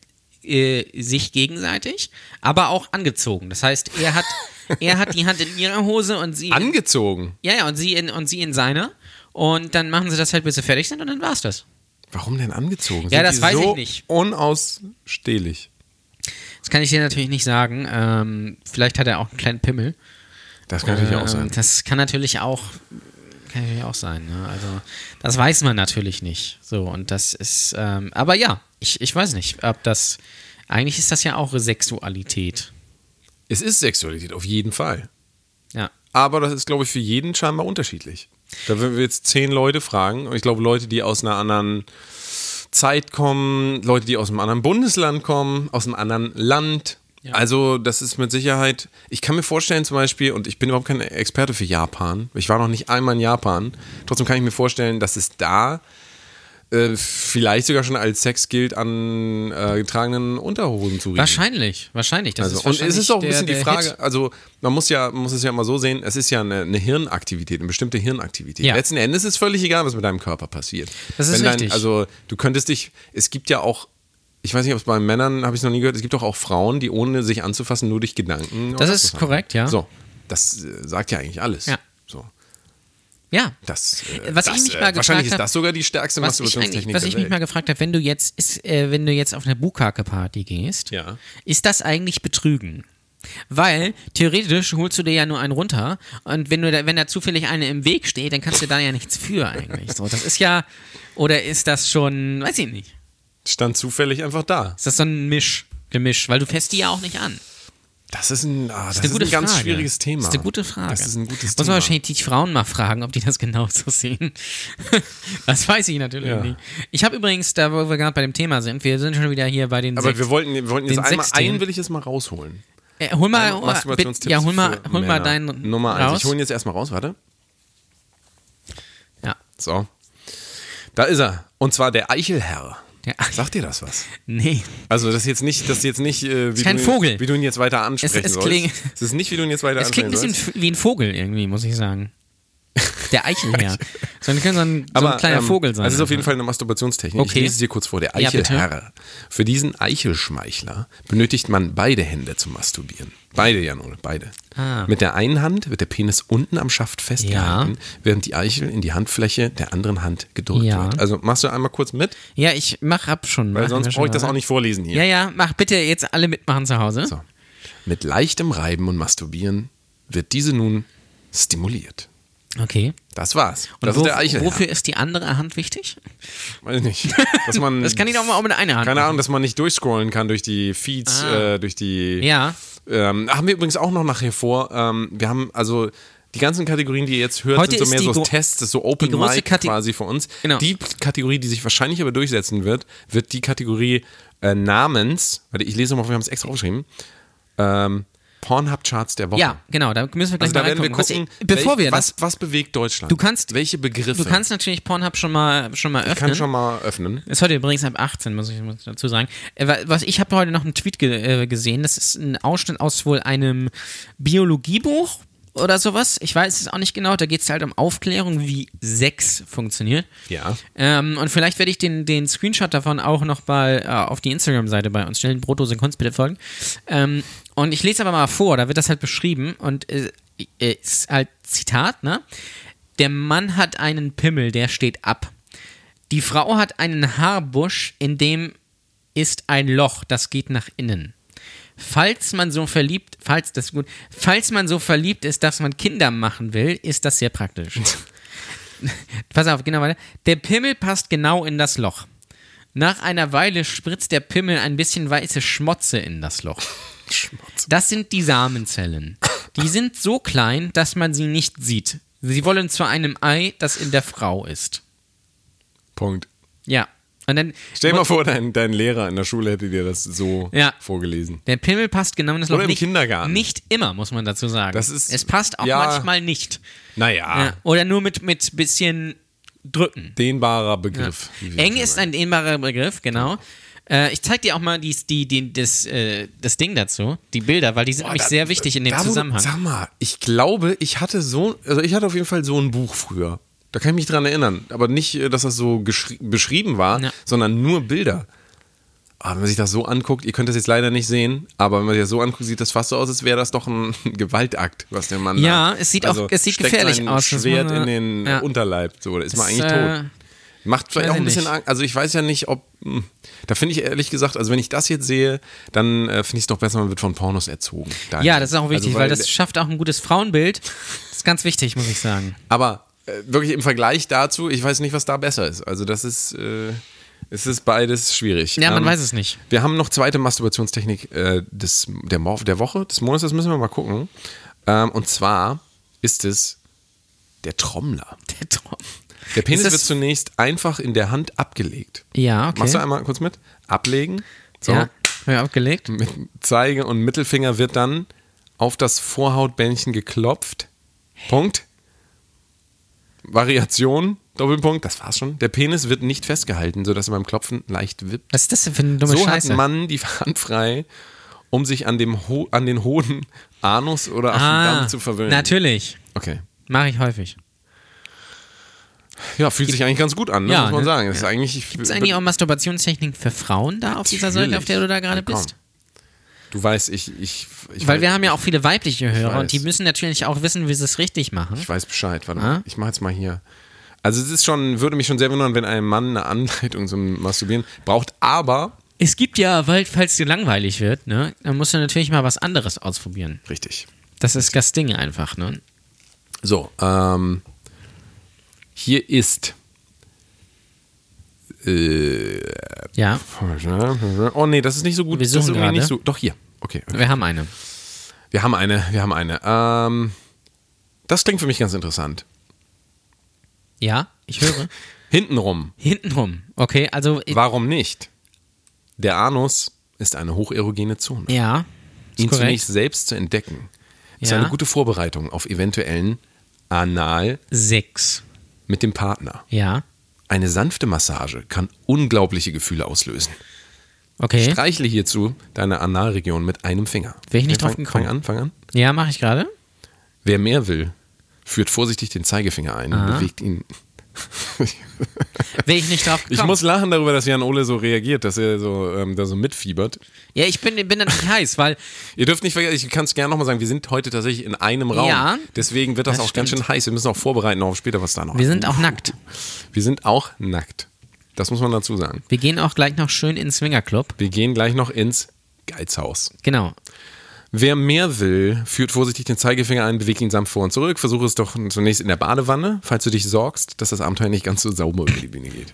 äh, sich gegenseitig, aber auch angezogen. Das heißt, er hat, *laughs* er hat die Hand in ihrer Hose und sie, Angezogen. ja, ja, und sie in und sie in seiner. Und dann machen sie das halt, bis sie fertig sind und dann war's das. Warum denn angezogen? Ja, Sind das weiß so ich nicht. Unausstehlich. Das kann ich dir natürlich nicht sagen. Ähm, vielleicht hat er auch einen kleinen Pimmel. Das kann natürlich auch Ähm, sein. Das kann natürlich auch, kann natürlich auch sein. Ne? Also das weiß man natürlich nicht. So und das ist, ähm, aber ja, ich, ich weiß nicht, ob das. Eigentlich ist das ja auch Sexualität. Es ist Sexualität, auf jeden Fall. Ja. Aber das ist, glaube ich, für jeden scheinbar unterschiedlich. Da würden wir jetzt zehn Leute fragen. Und ich glaube, Leute, die aus einer anderen Zeit kommen, Leute, die aus einem anderen Bundesland kommen, aus einem anderen Land. Ja. Also, das ist mit Sicherheit. Ich kann mir vorstellen, zum Beispiel, und ich bin überhaupt kein Experte für Japan. Ich war noch nicht einmal in Japan. Trotzdem kann ich mir vorstellen, dass es da äh, vielleicht sogar schon als Sex gilt, an äh, getragenen Unterhosen zu riechen. Wahrscheinlich, wahrscheinlich. Das Also, ist und es wahrscheinlich ist auch ein der- bisschen die der Frage, Hit. also man muss ja, man muss es ja immer so sehen, es ist ja eine, eine Hirnaktivität, eine bestimmte Hirnaktivität. Ja. Letzten Endes ist völlig egal, was mit deinem Körper passiert. Das ist Wenn richtig. also du könntest dich, es gibt ja auch, ich weiß nicht, ob es bei Männern, habe ich noch nie gehört, es gibt doch auch Frauen, die ohne sich anzufassen nur durch Gedanken. Das ist korrekt, ja. So, das äh, sagt ja eigentlich alles. Ja. So, Ja. das, äh, Was das, ich mich äh, mal wahrscheinlich gefragt ist das sogar die stärkste Was ich, was ich mich mal gefragt habe, wenn du jetzt, ist, äh, wenn du jetzt auf eine Bukake-Party gehst, Ja. ist das eigentlich Betrügen? Weil theoretisch holst du dir ja nur einen runter und wenn du da, wenn da zufällig eine im Weg steht, dann kannst du da ja nichts für eigentlich. So, das ist ja oder ist das schon, weiß ich nicht. Stand zufällig einfach da. Ist das so ein Misch, Gemisch, weil du fässt die ja auch nicht an. Das ist ein, ah, das Das ist gute ein ganz Frage. schwieriges Thema. Das ist eine gute Frage. Das ist ein gutes Muss Thema. man wahrscheinlich die Frauen mal fragen, ob die das genauso *laughs* sehen. das weiß ich natürlich Ja. nicht. Ich habe übrigens, da wo wir gerade bei dem Thema sind, wir sind schon wieder hier bei den Aber sechs- wir wollten, wir wollten jetzt den einmal, einen will ich jetzt mal rausholen. Äh, hol mal, hol ja, hol mal, hol mal deinen Nummer eins. raus. Ich hole ihn jetzt erstmal raus, warte. Ja. So. Da ist er. Und zwar der Eichelherr. Der Sagt dir das was? Nee. Also das ist jetzt nicht, das ist jetzt nicht, äh, wie, kein du, ihn- Vogel. wie du ihn jetzt weiter ansprechen es sollst. klingt- es ist nicht, wie du ihn jetzt weiter Es klingt ein ansprechen bisschen sollst. f- wie ein Vogel irgendwie, muss ich sagen. Der Eichelherr. So ein, so ein kleiner ähm, Vogel sein. Also es ist auf jeden. Fall eine Masturbationstechnik. Ich Okay. lese es dir kurz vor. Der Ja. Eichelherr. Für diesen Eichelschmeichler benötigt man beide Hände zum Masturbieren. Beide, Janone, beide. Ah. Mit der einen Hand wird der Penis unten am Schaft festgehalten, während die Eichel in die Handfläche der anderen Hand gedrückt Ja. wird. Also machst du einmal kurz mit, Ja, ich mach ab schon. weil sonst brauche ich das auch nicht vorlesen hier. Ja, ja, mach bitte jetzt alle mitmachen zu Hause. So. Mit leichtem Reiben und Masturbieren wird diese nun stimuliert. Okay. Das war's. Und das wo, ist der Eichelherr. wofür ist die andere Hand wichtig? Weiß ich nicht. *laughs* Dass man, Das kann ich doch mal auch mit einer Hand Keine. Ahnung, dass man nicht durchscrollen kann durch die Feeds, äh, durch die. Ja. Ähm, haben wir übrigens auch noch nachher vor. Ähm, wir haben also die ganzen Kategorien, die ihr jetzt hört, Heute sind so mehr so Tests, das ist so Open Mic Kate- quasi für uns. Genau. Die Kategorie, die sich wahrscheinlich aber durchsetzen wird, wird die Kategorie äh, namens, warte, ich lese mal, wir haben es extra aufgeschrieben, ähm, Pornhub-Charts der Woche. Ja, genau, da müssen wir gleich Also da mal werden wir. Was gucken, ich, bevor wir was, das, was bewegt Deutschland? Du kannst- welche Begriffe? du kannst natürlich Pornhub schon mal schon mal öffnen. ich kann schon mal öffnen. Ist heute übrigens ab 18, muss ich dazu sagen. Äh, wa- Was ich habe heute noch einen Tweet ge äh, gesehen. Das ist ein Ausschnitt aus wohl einem Biologiebuch oder sowas. Ich weiß es auch nicht genau. Da geht es halt um Aufklärung, wie Sex funktioniert. Ja. Ähm, und vielleicht werde ich den, den Screenshot davon auch noch mal äh, auf die Instagram-Seite bei uns stellen. Brotdose Kunst bitte folgen. Ähm, und ich lese aber mal vor, da wird das halt beschrieben und äh, äh, ist halt Zitat, ne? Der Mann hat einen Pimmel, der steht ab. Die Frau hat einen Haarbusch, in dem ist ein Loch, das geht nach innen. Falls man so verliebt, falls das ist gut, falls man so verliebt ist, dass man Kinder machen will, ist das sehr praktisch. *laughs* Pass auf, genau weiter. Der Pimmel passt genau in das Loch. Nach einer Weile spritzt der Pimmel ein bisschen weiße Schmotze in das Loch. Schmutz. Das sind die Samenzellen. Die sind so klein, dass man sie nicht sieht. Sie wollen zu einem Ei, das in der Frau ist. Punkt. Ja. Und dann. Stell dir mal vor, dein, dein Lehrer in der Schule hätte dir das so Ja. vorgelesen. Der Pimmel passt genau in das Loch. Oder im nicht, Kindergarten. Nicht immer, muss man dazu sagen. Das ist- es passt auch ja. manchmal nicht. Naja, Ja. Oder nur mit, mit bisschen drücken. dehnbarer Begriff. wir Eng ist ein dehnbarer Begriff, genau. Äh, ich zeig dir auch mal die, die, die, das, äh, das Ding dazu, die Bilder, weil die sind nämlich da- sehr wichtig in dem da, Zusammenhang. Sag mal, ich glaube, ich hatte so, also ich hatte auf jeden Fall so ein Buch früher. Da kann ich mich dran erinnern. Aber nicht, äh, dass das so beschrieben war, Ja. sondern nur Bilder. Aber wenn man sich das so anguckt, ihr könnt das jetzt leider nicht sehen, aber wenn man sich das so anguckt, sieht das fast so aus, als wäre das doch ein *laughs* Gewaltakt, was der Mann Ja, da- Also es sieht auch- es sieht gefährlich aus, Schwert in man- den ja. Unterleib, so, ist man Das, eigentlich äh, tot. Macht vielleicht weiß auch ein bisschen. Angst. Also ich weiß ja nicht, ob. hm, Da finde ich ehrlich gesagt, also wenn ich das jetzt sehe, dann äh, finde ich es doch besser, man wird von Pornos erzogen. Ja, das ist auch wichtig, Also, weil das schafft auch ein gutes Frauenbild. Das ist ganz wichtig, muss ich sagen. Aber äh, wirklich im Vergleich dazu, ich weiß nicht, was da besser ist. Also das ist. Äh, es ist beides schwierig. Ja, man Ähm, weiß es nicht. Wir haben noch zweite Masturbationstechnik äh, des, der, Mo- der Woche, des Monats, das müssen wir mal gucken. Ähm, und zwar ist es der Trommler. Der Traum. Der Penis wird zunächst einfach in der Hand abgelegt. Ja, okay. Machst du einmal kurz mit? Ablegen. So. Ja, ja, abgelegt. Mit Zeige und Mittelfinger wird dann auf das Vorhautbändchen geklopft. Punkt. Variation, Doppelpunkt, das war's schon. Der Penis wird nicht festgehalten, sodass er beim Klopfen leicht wippt. Was ist das denn für eine dumme so Scheiße? hat man die Hand frei, um sich an, dem Ho an den hohen Anus oder den ah, zu verwöhnen. natürlich. Okay. Mache ich häufig. Ja, fühlt sich eigentlich ganz gut an, ne? Ja, muss man ne? sagen. Das eigentlich, Gibt es eigentlich auch Masturbationstechniken für Frauen da auf dieser Seite, auf der du da gerade Ja, bist? Du weißt, ich, ich, ich Weil weiß, wir haben ja auch viele weibliche Hörer und die müssen natürlich auch wissen, wie sie es richtig machen. Ich weiß Bescheid. Warte Ah? mal. Ich mache jetzt mal hier. Also es ist schon, würde mich schon sehr wundern, wenn ein Mann eine Anleitung zum Masturbieren braucht, aber Es gibt ja, weil, falls dir langweilig wird, ne, dann musst du natürlich mal was anderes ausprobieren. richtig. Das ist das Ding einfach, ne? So, ähm, hier ist äh, Ja, Oh nee, das ist nicht so gut. Wir das suchen gerade. nicht so. Doch hier. Okay. okay. wir haben eine. Wir haben eine, wir haben eine. Ähm, das klingt für mich ganz interessant. Ja, ich höre. *laughs* Hintenrum. Hintenrum. Okay, also. Warum nicht? Der Anus ist eine hocherogene Zone. Ja. Ist Ihn korrekt. zunächst selbst zu entdecken, ist Ja. eine gute Vorbereitung auf eventuellen Anal Sechs. Mit dem Partner. Ja. Eine sanfte Massage kann unglaubliche Gefühle auslösen. Okay. Streichle hierzu deine Analregion mit einem Finger. Wäre ich nicht fang, drauf gekommen. Fang an, fang an. Ja, mache ich gerade. Wer mehr will, führt vorsichtig den Zeigefinger ein und bewegt ihn. Wäre ich nicht drauf Ich gekommen. muss lachen darüber, dass Jan Ole so reagiert, dass er so, ähm, da so mitfiebert. ja, ich bin, bin natürlich heiß, weil Ihr dürft nicht vergessen, ich kann es gerne nochmal sagen, wir sind heute tatsächlich in einem Raum. Ja, Deswegen wird das, das auch ganz stimmt. schön heiß. Wir müssen auch vorbereiten auf später, was da noch wir sind auch nackt. Wir sind auch nackt. Das muss man dazu sagen. Wir gehen auch gleich noch schön in den Swingerclub. Wir gehen gleich noch ins Geizhaus. Genau. Wer mehr will, führt vorsichtig den Zeigefinger ein, bewegt ihn sanft vor und zurück. Versuche es doch zunächst in der Badewanne, falls du dich sorgst, dass das Abenteuer nicht ganz so sauber über die Bühne geht.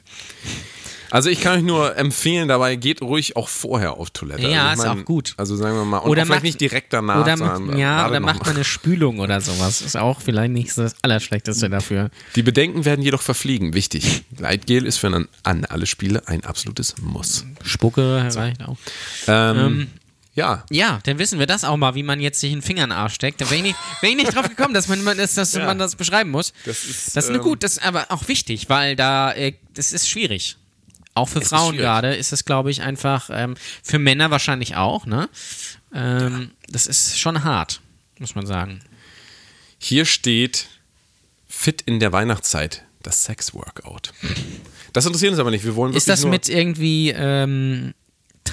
Also ich kann euch nur empfehlen, dabei geht ruhig auch vorher auf Toilette. Ja, also ich ist auch gut. Also sagen wir mal, und Oder auch vielleicht macht- nicht direkt danach, Oder, sondern macht, ja, oder macht man eine Spülung oder sowas. Ist auch vielleicht nicht das Allerschlechteste dafür. Die Bedenken werden jedoch verfliegen. Wichtig. Gleitgel ist für an, an alle Spiele ein absolutes Muss. Spucke reicht auch. Ähm, ja, Ja, dann wissen wir das auch mal, wie man jetzt sich einen Finger in den Arsch steckt. Da wäre ich, nicht- wär ich nicht drauf gekommen, dass man, dass, dass *laughs* Ja. man das beschreiben muss. Das ist, das ist eine ähm, gut, das ist aber auch wichtig, weil da, äh, das ist schwierig. Auch für Frauen gerade ist es, glaube ich, einfach, ähm, für Männer wahrscheinlich auch, ne? Ähm, Das ist schon hart, muss man sagen. hier steht fit in der Weihnachtszeit, das Sex-Workout. Das interessiert uns aber nicht. Wir wollen Ist das mit irgendwie ähm,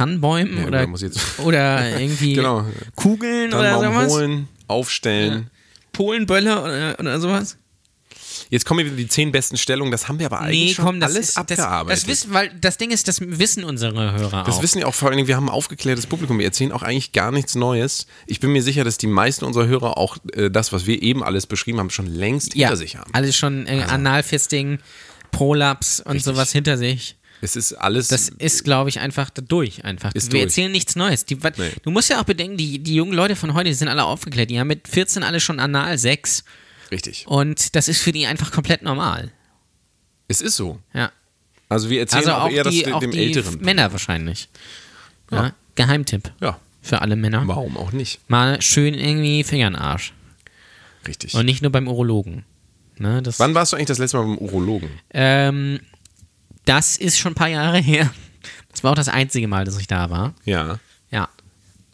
Tannenbäumen Nee, oder, *laughs* oder *laughs* irgendwie Genau. Kugeln oder sowas? holen, aufstellen. Polenböller oder, oder sowas? Jetzt kommen wieder die zehn besten Stellungen. Das haben wir aber eigentlich Nee, schon komm, das alles ist das, abgearbeitet. das wissen, weil das Ding ist, das wissen unsere Hörer Das auch. wissen ja auch vor allen Dingen, wir haben ein aufgeklärtes Publikum. Wir erzählen auch eigentlich gar nichts Neues. Ich bin mir sicher, dass die meisten unserer Hörer auch äh, das, was wir eben alles beschrieben haben, schon längst ja, hinter sich haben. alles schon äh, Analfisting, Prolaps und sowas hinter sich. Es ist alles. Das ist, glaube ich, einfach da durch. Einfach. Ist Wir durch. erzählen nichts Neues. Die, Nee. Du musst ja auch bedenken, die, die jungen Leute von heute die sind alle aufgeklärt. Die haben mit 14 alle schon Analsex richtig. und das ist für die einfach komplett normal. Es ist so. Ja. Also wir erzählen Also auch, auch eher das die, dem auch die Älteren. Männer wahrscheinlich. Ja. Ja. Geheimtipp Ja, für alle Männer. warum auch nicht? Mal schön irgendwie Finger in den Arsch. Richtig. Und nicht nur beim Urologen. Ne, das, Wann warst du eigentlich das letzte Mal beim Urologen? Ähm, das ist schon ein paar Jahre *laughs* her. Das war auch das einzige Mal, dass ich da war. Ja. Ja.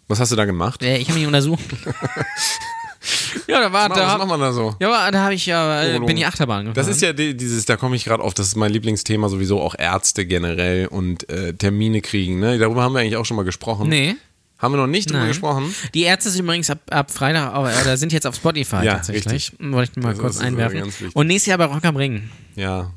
Was hast du da gemacht? Äh, Ich habe mich untersucht. *laughs* ja, da war, Was da, macht man da so? ja, aber da habe ich ja, äh, Urologen. bin ich Achterbahn gefahren. Das ist ja die- dieses, da komme ich gerade auf, das ist mein Lieblingsthema sowieso, auch Ärzte generell und äh, Termine kriegen. Ne? Darüber haben wir eigentlich auch schon mal gesprochen. Nee. Haben wir noch nicht drüber Nein. gesprochen? Die Ärzte sind übrigens ab, ab Freitag, oder sind jetzt auf Spotify Ja, tatsächlich. richtig. Wollte ich mal Das kurz einwerfen. Und nächstes Jahr bei Rock am Ring. Ja.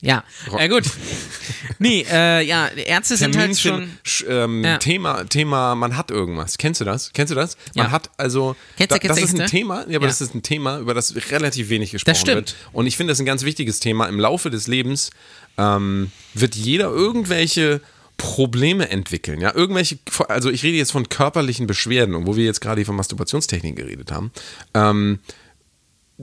Ja, Rock- äh, gut. *laughs* nee, äh, ja, Ärzte sind halt schon. Sch- ähm, Ja. Thema, Thema, man hat irgendwas. Kennst du das? Kennst du das? Man Ja. hat also, Kennst du, da, das ist ein? Thema, ja, aber das ist ein Thema, über das relativ wenig gesprochen stimmt. wird. Und ich finde das ein ganz wichtiges Thema. Im Laufe des Lebens ähm, wird jeder irgendwelche Probleme entwickeln, ja, irgendwelche, also ich rede jetzt von körperlichen Beschwerden, und wo wir jetzt gerade von Masturbationstechnik geredet haben, ähm,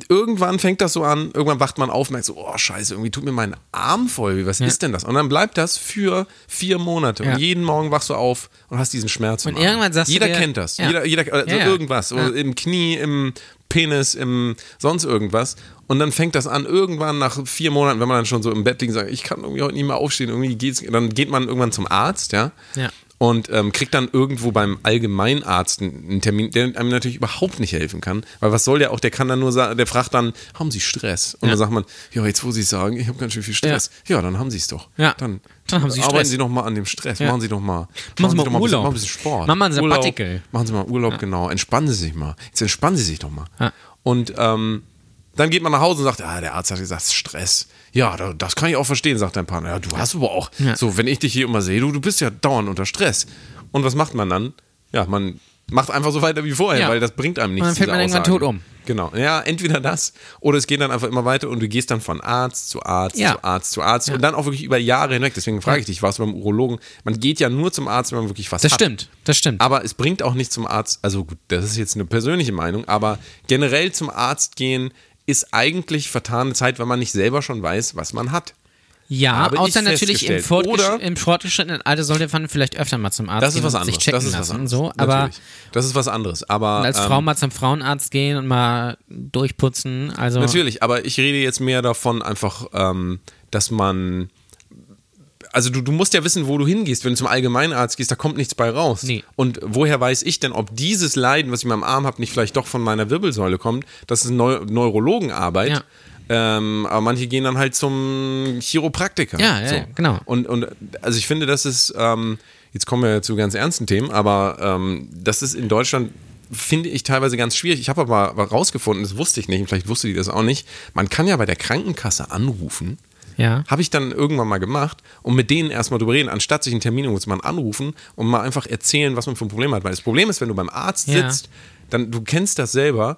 irgendwann fängt das so an, irgendwann wacht man auf und merkt so, oh scheiße, irgendwie tut mir mein Arm voll, was ist denn das? Und dann bleibt das für vier Monate Ja. und jeden Morgen wachst du auf und hast diesen Schmerz. Und irgendwann sagst du Jeder dir- kennt das, Ja. jeder, jeder also Ja, ja. irgendwas, Ja. oder im Knie, im Penis, im sonst irgendwas. Und dann fängt das an, irgendwann nach vier Monaten, wenn man dann schon so im Bett liegt und sagt, ich kann irgendwie heute nicht mehr aufstehen, irgendwie geht's, dann geht man irgendwann zum Arzt, ja. Ja. Und ähm, kriegt dann irgendwo beim Allgemeinarzt einen Termin, der einem natürlich überhaupt nicht helfen kann. Weil was soll der auch? Der kann dann nur sagen, der fragt dann, haben Sie Stress? Und Ja. dann sagt man, ja, jetzt wo Sie sagen, ich habe ganz schön viel Stress. Ja, dann haben Sie es doch. Ja. Dann, Dann haben Sie arbeiten Stress. Sie noch mal an dem Stress. Ja. Machen Sie doch mal, Machen Sie mal bisschen, Urlaub. machen ein bisschen Sport. Machen ein Urlaub. Machen Sie mal Urlaub, genau. Entspannen Sie sich mal. Jetzt entspannen Sie sich doch mal. Ja. Und ähm, dann geht man nach Hause und sagt, ah, der Arzt hat gesagt, Stress. Ja, da- das kann ich auch verstehen, sagt dein Partner. Ja, du hast aber auch. Ja. So, wenn ich dich hier immer sehe, du, du bist ja dauernd unter Stress. Und was macht man dann? Ja, man macht einfach so weiter wie vorher, Ja. weil das bringt einem nichts. Und dann fällt man irgendwann tot um. Genau. Ja, entweder das oder es geht dann einfach immer weiter und du gehst dann von Arzt zu Arzt Ja. zu Arzt zu Arzt und dann auch wirklich über Jahre hinweg. Deswegen frage ich dich, warst du beim Urologen? Man geht ja nur zum Arzt, wenn man wirklich was Das hat. stimmt, das stimmt. Aber es bringt auch nicht zum Arzt, also gut, das ist jetzt eine persönliche Meinung, aber generell zum Arzt gehen ist eigentlich vertane Zeit, wenn man nicht selber schon weiß, was man hat. Ja, Habe außer ich natürlich im, fortgesch im fortgeschrittenen Alter sollte man vielleicht öfter mal zum Arzt Das ist gehen was anderes. sich checken Das ist was lassen. anderes. So, aber Natürlich. das ist was anderes. Aber als ähm, Frau mal zum Frauenarzt gehen und mal durchputzen, also Natürlich, aber ich rede jetzt mehr davon einfach, ähm, dass man also du, du musst ja wissen, wo du hingehst. Wenn du zum Allgemeinarzt gehst, da kommt nichts bei raus. Nee. Und woher weiß ich denn, ob dieses Leiden, was ich mir am Arm habe, nicht vielleicht doch von meiner Wirbelsäule kommt? Das ist Neu Neurologenarbeit. Ja. Ähm, aber manche gehen dann halt zum Chiropraktiker. Ja, ja, ja, genau. Und, und also ich finde, das ist, ähm, jetzt kommen wir zu ganz ernsten Themen, aber ähm, das ist in Deutschland, finde ich teilweise ganz schwierig. Ich habe aber rausgefunden, das wusste ich nicht, und vielleicht wusste die das auch nicht, man kann ja bei der Krankenkasse anrufen. Ja. Habe ich dann irgendwann mal gemacht und mit denen erstmal drüber reden, anstatt sich einen Termin muss man anrufen und mal einfach erzählen, was man für ein Problem hat. Weil das Problem ist, wenn du beim Arzt Ja. sitzt, dann du kennst das selber.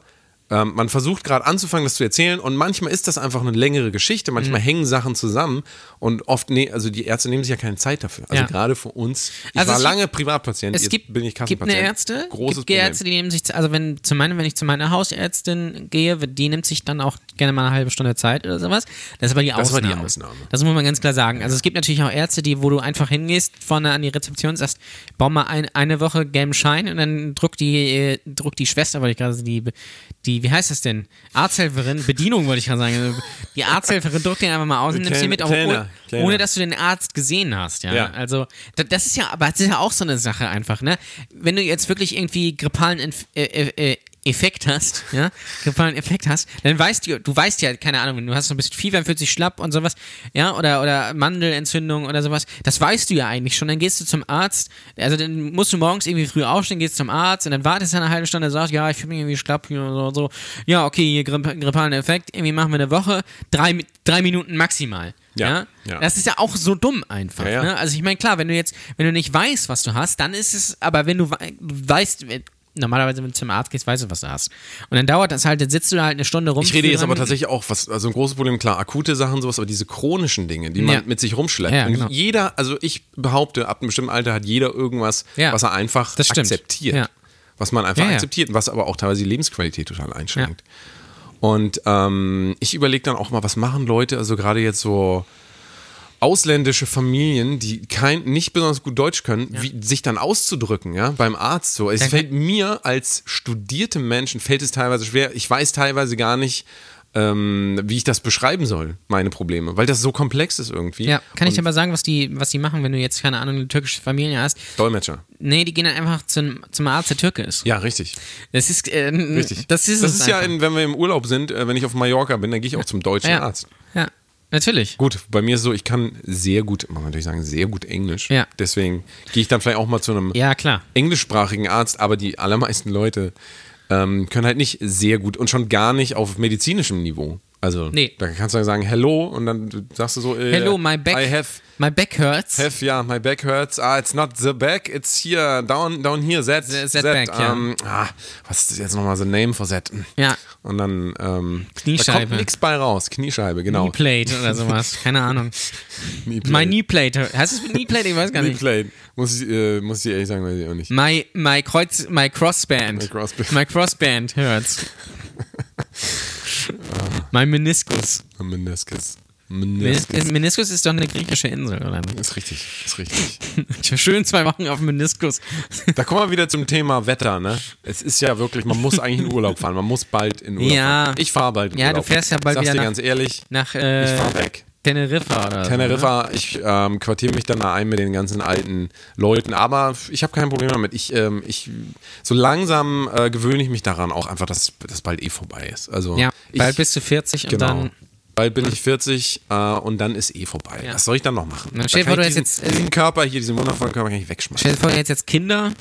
Ähm, man versucht gerade anzufangen, das zu erzählen und manchmal ist das einfach eine längere Geschichte. Mhm. Manchmal hängen Sachen zusammen und oft, ne, also die Ärzte nehmen sich ja keine Zeit dafür. Also Ja. gerade für uns. Ich Also war lange Privatpatient, Es jetzt gibt, bin ich gibt Kassenpatient. eine Ärzte, Großes gibt. Ärzte, die nehmen sich, also wenn zu meiner, wenn ich zu meiner Hausärztin gehe, die nimmt sich dann auch gerne mal eine halbe Stunde Zeit oder sowas. Das ist aber die Das war Ausnahme. die Ausnahme. Das muss man ganz klar sagen. Also es gibt natürlich auch Ärzte, die, wo du einfach hingehst, vorne an die Rezeption sagst, bau mal ein, eine Woche gelben Schein und dann druckt die, äh, druckt die Schwester, wollte ich gerade sagen, die, die, wie heißt das denn? Arzthelferin, Bedienung wollte ich gerade sagen. Die Arzthelferin druckt den einfach mal aus und nimmst die mit, Kellner, ohne, Kellner. ohne dass du den Arzt gesehen hast, ja. Ja. Also da- das ist ja, aber das ist ja auch so eine Sache einfach, ne? Wenn du jetzt wirklich irgendwie grippalen Inf äh, äh, äh, Effekt hast, ja, grippalen Effekt hast, dann weißt du, du weißt ja, keine Ahnung, du hast so ein bisschen Fieber, fühlt sich schlapp und sowas, ja, oder, oder Mandelentzündung oder sowas, das weißt du ja eigentlich schon, dann gehst du zum Arzt, also dann musst du morgens irgendwie früh aufstehen, gehst zum Arzt und dann wartest du eine halbe Stunde, sagst, ja, ich fühle mich irgendwie schlapp hier und so, ja, okay, hier gripp grippalen Effekt, irgendwie machen wir eine Woche, drei, drei Minuten maximal. Ja, Ja, das ist ja auch so dumm einfach. Ja, ja. Ne? Also ich meine, klar, wenn du jetzt, wenn du nicht weißt, was du hast, dann ist es, aber wenn du weißt, normalerweise, wenn du zum Arzt gehst, weißt du, was du hast. Und dann dauert das halt, dann sitzt du da halt eine Stunde rum. Ich rede jetzt aber tatsächlich auch, was, also ein großes Problem, klar, akute Sachen, sowas, aber diese chronischen Dinge, die man Ja. mit sich rumschleppt. Ja, und genau. jeder, also ich behaupte, ab einem bestimmten Alter hat jeder irgendwas, Ja. was er einfach akzeptiert. Was man einfach akzeptiert, was aber auch teilweise die Lebensqualität total einschränkt. Und ähm, ich überlege dann auch mal, was machen Leute, also gerade jetzt so ausländische Familien, die kein, nicht besonders gut Deutsch können, wie, sich dann auszudrücken, ja, beim Arzt so. Es Ja, fällt mir als studiertem Menschen, fällt es teilweise schwer, ich weiß teilweise gar nicht, ähm, wie ich das beschreiben soll, meine Probleme, weil das so komplex ist irgendwie. Ja, kann ich dir aber sagen, was die, was die machen, wenn du jetzt, keine Ahnung, eine türkische Familie hast? Dolmetscher. Nee, die gehen dann einfach zum, zum Arzt, der Türke ist. Ja, richtig. Das ist, äh, Richtig. das ist das ist ja, in, wenn wir im Urlaub sind, äh, wenn ich auf Mallorca bin, dann gehe ich auch zum deutschen ja. Arzt. Ja, natürlich. Gut, bei mir ist so, ich kann sehr gut, man kann natürlich sagen, sehr gut Englisch. Ja. Deswegen gehe ich dann vielleicht auch mal zu einem Ja, klar. englischsprachigen Arzt, aber die allermeisten Leute ähm, können halt nicht sehr gut und schon gar nicht auf medizinischem Niveau. Also, Nee. da kannst du sagen, hello, und dann sagst du so, äh, Hello, my back, I have, my back hurts. have, ja, my back hurts. Ah, it's not the back, it's here, down, down here, that, The- that back, ja. ähm, ah, was ist jetzt nochmal the name for that? Ja. Und dann, ähm, Kniescheibe. Da kommt nichts bei raus, Kniescheibe, genau. Kneeplate oder *laughs* sowas. Keine Ahnung. Knieplate. My Kneeplate. Heißt es Kneeplate? Ich weiß gar nicht. Knieplate. Muss ich, äh, muss ich ehrlich sagen, weiß ich auch nicht. My, my Kreuz, my Crossband. My Crossband. My Crossband hurts. *laughs* my Meniskus. Meniscus. Meniskus. Meniscus. Meniskus ist doch eine griechische Insel, oder nicht? Ist richtig, ist richtig. *laughs* Ich war schön zwei Wochen auf Meniskus. Da kommen wir wieder zum Thema Wetter, ne? Es ist ja wirklich, man muss eigentlich in Urlaub fahren. Man muss bald in Urlaub Ja. fahren. Ich fahre bald in Ja, du Urlaub. fährst ja bald Sag's wieder dir nach- ganz ehrlich, Nach äh, ich fahr weg. Teneriffa oder. Ne? Teneriffa, ich ähm, quartiere mich dann da ein mit den ganzen alten Leuten, aber ich habe kein Problem damit. Ich, ähm, ich, so langsam äh, gewöhne ich mich daran auch einfach, dass das bald eh vorbei ist. Also Ja, ich, bald bist du 40 und genau. dann. Bald bin ich 40 äh, und dann ist eh vorbei. Ja. Was soll ich dann noch machen? Na, stell dir vor, du diesen, jetzt- diesen Körper hier, diesen wundervollen Körper kann ich wegschmeißen. Stell dir vor, jetzt jetzt Kinder,